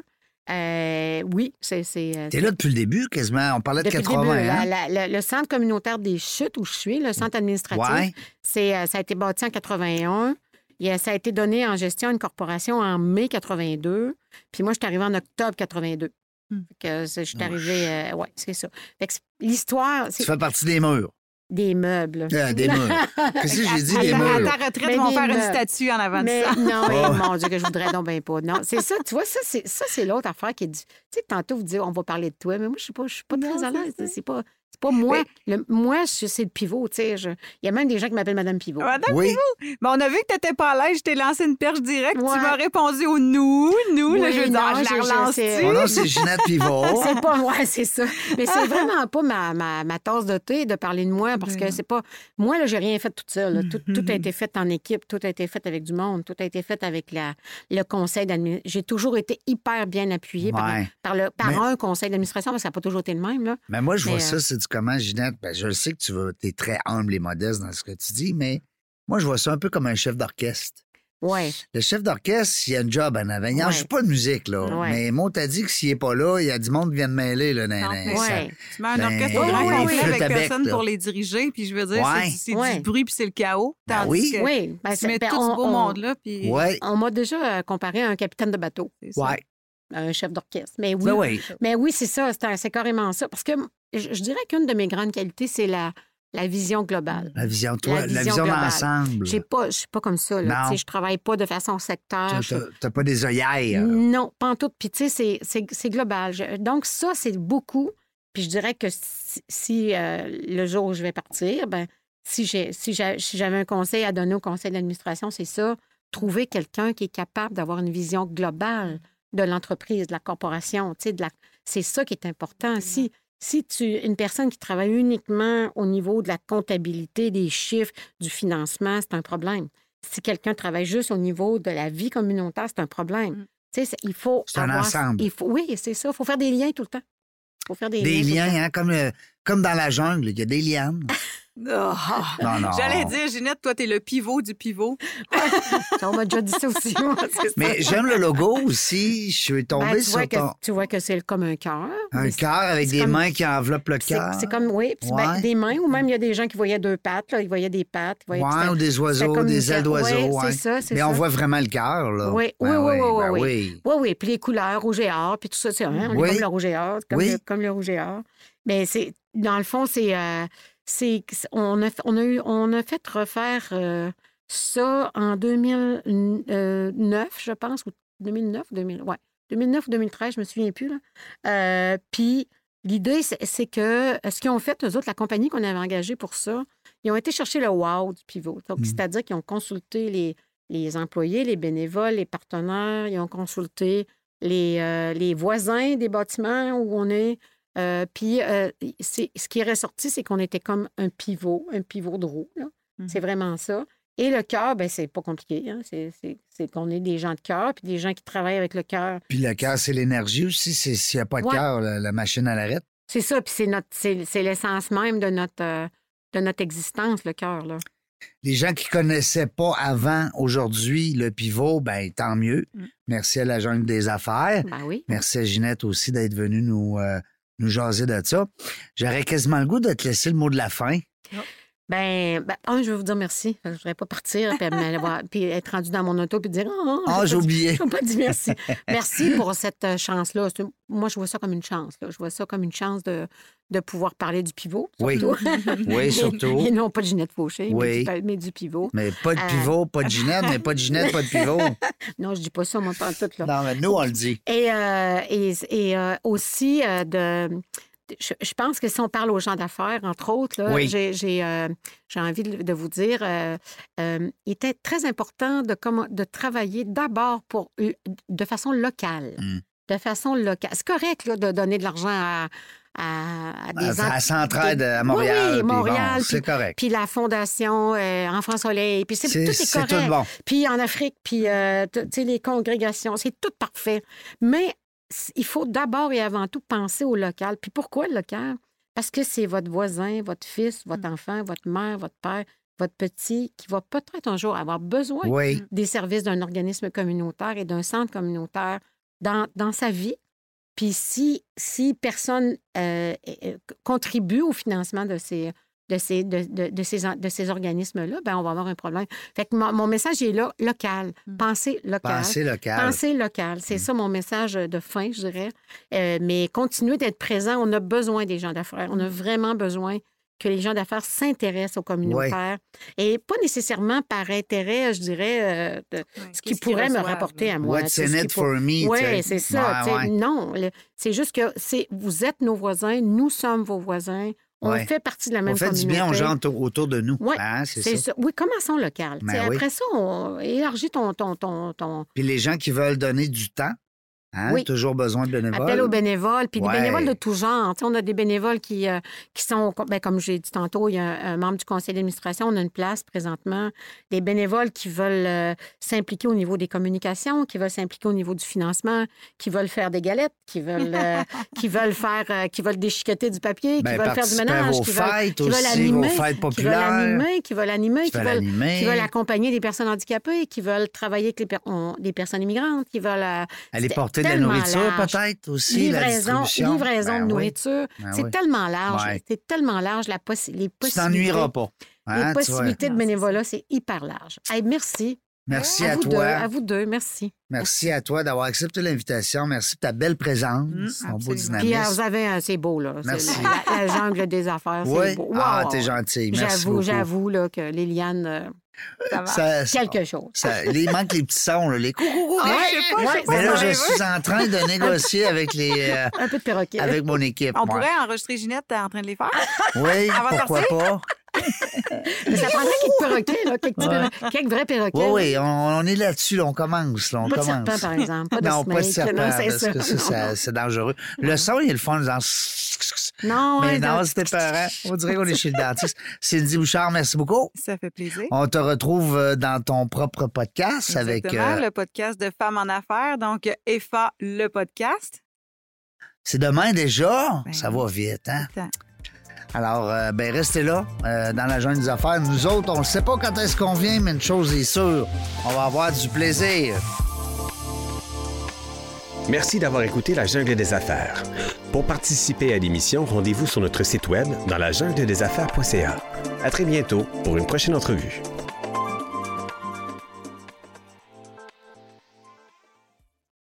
Euh, oui, c'est. c'est, euh, T'es là depuis le début, quasiment. On parlait de Depuis le 80, début, hein? la- la- le, le centre communautaire des chutes où je suis, le centre administratif, Ouais. c'est, euh, ça a été bâti en 81. Et, ça a été donné en gestion à une corporation en mai 82. Puis moi, je suis arrivée en octobre 82. Fait que c'est- je suis arrivée... euh, ouais, c'est ça. Fait que c'est- l'histoire, Tu fais partie des murs. des meubles. Euh, des murs. Qu'est-ce que j'ai dit, À des ta- À ta retraite, ils vont faire une meubles. statue en avant Mais de ça. non, mais Oh. mon Dieu, que je voudrais donc bien pas. Non, c'est ça, tu vois, ça, c'est, ça, c'est l'autre affaire qui est... du- Tu sais, tantôt, vous dites, on va parler de toi, mais moi, je suis pas, je suis pas Non, très à l'aise. C'est pas... C'est pas moi. Le- moi, c'est le pivot, tu sais. je- Il y a même des gens qui m'appellent Madame Pivot. Madame Oui. Mais on a vu que tu n'étais pas à l'aise, je t'ai lancé une perche directe. Ouais. Tu m'as répondu au nous, nous. là, Oui, je veux dire, non, ah, je la relance c'est- Mon nom, c'est Ginette Pivot. C'est pas moi, c'est ça. Mais c'est vraiment pas ma, ma, ma tasse de thé de parler de moi parce que Ben c'est pas. Moi, là, j'ai rien fait toute seule. là. Tout, tout a été fait en équipe, tout a été fait avec du monde, tout a été fait avec la, le conseil d'administration. J'ai toujours été hyper bien appuyée par, Ouais. par, le, par Mais- un conseil d'administration, parce que ça n'a pas toujours été le même. Là. Mais moi, je vois Mais, ça, c'est comment, Ginette? Ben, je sais que tu es très humble et modeste dans ce que tu dis, mais moi, je vois ça un peu comme un chef d'orchestre. Ouais. Le chef d'orchestre, il a un job en avant. Il Ouais. n'en pas de musique, là. Ouais. Mais moi, t'as dit que s'il n'est pas là, il y a du monde qui vient de mêler, là, dans, Non, dans- mais ça- Ouais. Tu mets un Ben, orchestre au grand complet avec personne là. pour les diriger, puis je veux dire, Ouais. c'est- du bruit puis c'est le chaos. Ben Tandis oui. que Oui. Ben, tu c'est- mets ben, tout on- ce beau on- monde-là, puis Ouais. On m'a déjà euh, comparé à un capitaine de bateau, ça. Ouais. à un chef d'orchestre. Mais oui. Ben oui. Mais oui, c'est ça, c'est carrément ça. Parce que je, je dirais qu'une de mes grandes qualités, c'est la, la vision globale. La vision, toi, La la vision d'ensemble. Je suis pas comme ça. Là. Tu Je travaille pas de façon je- T'as t'as pas des œillères. Non, pas en tout. Puis, tu sais, c'est- global. Je- donc, ça, c'est beaucoup. Puis, je dirais que si, si, euh, le jour où je vais partir, ben, si j'ai- si j'avais un conseil à donner au conseil d'administration, c'est ça. Trouver quelqu'un qui est capable d'avoir une vision globale de l'entreprise, de la corporation. Tu sais. C'est ça qui est important. Si, si tu une personne qui travaille uniquement au niveau de la comptabilité, des chiffres, du financement, c'est un problème. Si quelqu'un travaille juste au niveau de la vie communautaire, c'est un problème. Mm. Tu sais, c'est- il faut. C'est un ensemble. Il faut, oui, c'est ça. Il faut faire des liens tout le temps. Il faut faire des, Des liens. hein, comme, euh, comme dans la jungle, il y a des lianes. Ah. Non, non. J'allais dire, Ginette, toi, t'es le pivot du pivot. on m'a déjà dit ça aussi. moi. Mais j'aime le logo aussi. Je suis tombé Ben, tu, sur que, ton... tu vois que c'est comme un cœur. un cœur avec des comme- mains qui enveloppent le cœur. c'est comme, oui, ben, des mains, ou même il y a des gens qui voyaient deux pattes, là, ils voyaient des pattes. voyaient- Ouais, ou des oiseaux, comme des ailes d'oiseaux. Ouais, ouais. c'est ça, Mais ça. on voit vraiment le cœur, là. Oui, Ben oui, oui, oui, ben oui, oui. Oui, oui. Puis les couleurs, rouge et or, puis tout ça, c'est hein, on est Oui. comme le rouge et or, comme, Oui. le, comme le rouge et or. Mais c'est, dans le fond, c'est, euh, c'est, on a, on a eu, on a fait refaire euh, ça en 2009, je pense, ou 2009, 2000, ouais, 2009 ou 2013, je me souviens plus là. Euh, puis l'idée, c'est, que ce qu'ils ont fait, eux autres, la compagnie qu'on avait engagée pour ça, ils ont été chercher le wow du pivot. Donc, Mm. c'est-à-dire qu'ils ont consulté les, les employés, les bénévoles, les partenaires, ils ont consulté les, euh, les voisins des bâtiments où on est. Euh, puis, euh, c'est- ce qui est ressorti, c'est qu'on était comme un pivot, un pivot de roue. là. C'est vraiment ça. Et le cœur, ben, c'est pas compliqué. hein. C'est- C'est c'est qu'on est des gens de cœur, puis des gens qui travaillent avec le cœur. Puis le cœur, c'est l'énergie aussi. C'est- S'il n'y a pas de Ouais. cœur, la, la machine à l'arrêt. C'est ça, puis c'est notre, c'est c'est l'essence même de notre, euh, de notre existence, le cœur. là. Les gens qui connaissaient pas avant, aujourd'hui, le pivot, ben tant mieux. Mm. Merci à la jungle des affaires. Ben oui. Merci à Ginette aussi d'être venue nous, euh, nous jaser de ça. J'aurais quasiment le goût de te laisser le mot de la fin. Ben, ben, un, je veux vous dire merci. Je ne voudrais pas partir puis, me voir- puis être rendu dans mon auto puis dire Oh, Ah, j'ai oublié. j'ai pas dit merci. merci pour cette euh, chance-là. Moi, je vois ça comme une chance. là. Je vois ça comme une chance de, de pouvoir parler du pivot. Oui. surtout. Oui, Et- surtout. Et non pas de Ginette Fauché, Oui. mais, du, mais du pivot. Mais pas de Euh. pivot, pas de Ginette, mais pas de Ginette, pas de pivot. Non, je dis pas ça, pas en tout. Là. Non, mais nous, on le dit. Et, euh, et, et, euh, aussi, de, je, je pense que si on parle aux gens d'affaires, entre autres, Oui. j'ai, euh, envie de, de vous dire, euh, euh, il était très important de, de travailler d'abord pour, de façon locale. Mm. De façon locale. C'est correct là, de donner de l'argent à, à, à des À, ent- à Centraide, à Montréal. oui, bon, Montréal, c'est correct. Puis la fondation euh, Enfants Soleil, puis c'est, C'est tout est c'est correct. tout bon. Puis en Afrique, puis euh, tu sais, les congrégations, c'est tout parfait. Mais il faut d'abord et avant tout penser au local. Puis pourquoi le local? Parce que c'est votre voisin, votre fils, votre Mm. enfant, votre mère, votre père, votre petit qui va peut-être un jour avoir besoin Oui. des services d'un organisme communautaire et d'un centre communautaire dans, dans sa vie. Puis si, si personne euh, contribue au financement de ces, de ces, de, de- de ces, de ces organismes-là, ben on va avoir un problème. Fait que mon, mon message est là, local. Mm. Pensez local. Pensez local. Pensez local. C'est Mm. ça mon message de fin, je dirais. Euh, mais continuez d'être présent. On a besoin des gens d'affaires. On a vraiment besoin que les gens d'affaires s'intéressent aux communautaires. Et pas nécessairement par intérêt, je dirais, euh, de- Ouais, ce qui pourrait me rapporter à moi. What's in it pour- for me? oui, tu sais? c'est ça. Ouais. Non, c'est juste que c'est vous êtes nos voisins, nous sommes vos voisins, on Ouais. fait partie de la même On fait du communauté. bien aux gens autour, de nous. Ouais, Hein, c'est ça. ça. Oui, commençons local. Ben oui. Après ça, on élargit ton, ton, ton, ton- Puis les gens qui veulent donner du temps, Hein? Oui. Toujours besoin de bénévoles. Appel aux bénévoles, puis Ouais. des bénévoles de tout genre. Tu sais, on a des bénévoles qui, euh, qui sont, ben, comme j'ai dit tantôt, il y a un, un membre du conseil d'administration, on a une place présentement. Des bénévoles qui veulent euh, s'impliquer au niveau des communications, qui veulent s'impliquer au niveau du financement, qui veulent faire des galettes, qui veulent, euh, qui veulent faire, qui veulent déchiqueter du papier, Ben, qui veulent faire du ménage, qui veulent, qui veulent aussi, animer, qui veulent animer, qui veulent animer, Qui veulent animer. qui veulent accompagner des personnes handicapées, qui veulent travailler avec les per- on- des personnes immigrantes, qui veulent Aller porter de la nourriture, large. peut-être aussi, la livraison, distribution. livraison Ben de oui. nourriture. Ben c'est oui. tellement large. Ouais. C'est tellement large, la possi- les Tu possibilités. t'ennuieras pas. hein, les tu vois. possibilités de c'est bénévolat, c'est hyper large. Hey, merci. Merci à, à vous deux. toi. À vous deux, merci. Merci à toi d'avoir accepté l'invitation. Merci pour ta belle présence, Mm, ton beau absolument. Puis euh, dynamisme. vous avez, euh, c'est beau, là. C'est Merci. La, la jungle des affaires, Oui. c'est beau. Ah, t'es gentil. Merci J'avoue, j'avoue, là, que Liliane, euh, ça va. Ça- ça- Quelque chose. ça- il manque les petits sons, là, les coucou, coucou. Je sais pas, je sais Ouais, pas. Mais là, je suis en train de négocier avec les, euh, Un peu de perroquet. avec mon équipe. On ouais. pourrait enregistrer Ginette en train de les faire. Oui, pourquoi pas? Mais ça prendrait quelques perroquets, là, quelques, petits perroquets, quelques vrais perroquets. Oui, oui, on, on est là-dessus, là, on commence. Là, on Pas de commence. serpent, par exemple. Pas de non, pas de serpent, Non, parce ça. que ça, non. c'est dangereux. Le son, il est le fun, dans... Non, Mais ouais, non, dans- c'était peurant. On dirait qu'on est chez le dentiste. Cindy Bouchard, merci beaucoup. Ça fait plaisir. On te retrouve euh, dans ton propre podcast avec... Euh, le podcast de Femmes en affaires. Donc, EFA, le podcast. C'est demain déjà? Ben ça va vite, hein? Attends. Alors, euh, ben restez là, euh, dans la jungle des affaires. Nous autres, on ne sait pas quand est-ce qu'on vient, mais une chose est sûre, on va avoir du plaisir. Merci d'avoir écouté La Jungle des Affaires. Pour participer à l'émission, rendez-vous sur notre site web dans la jungle des affaires.ca. À très bientôt pour une prochaine entrevue.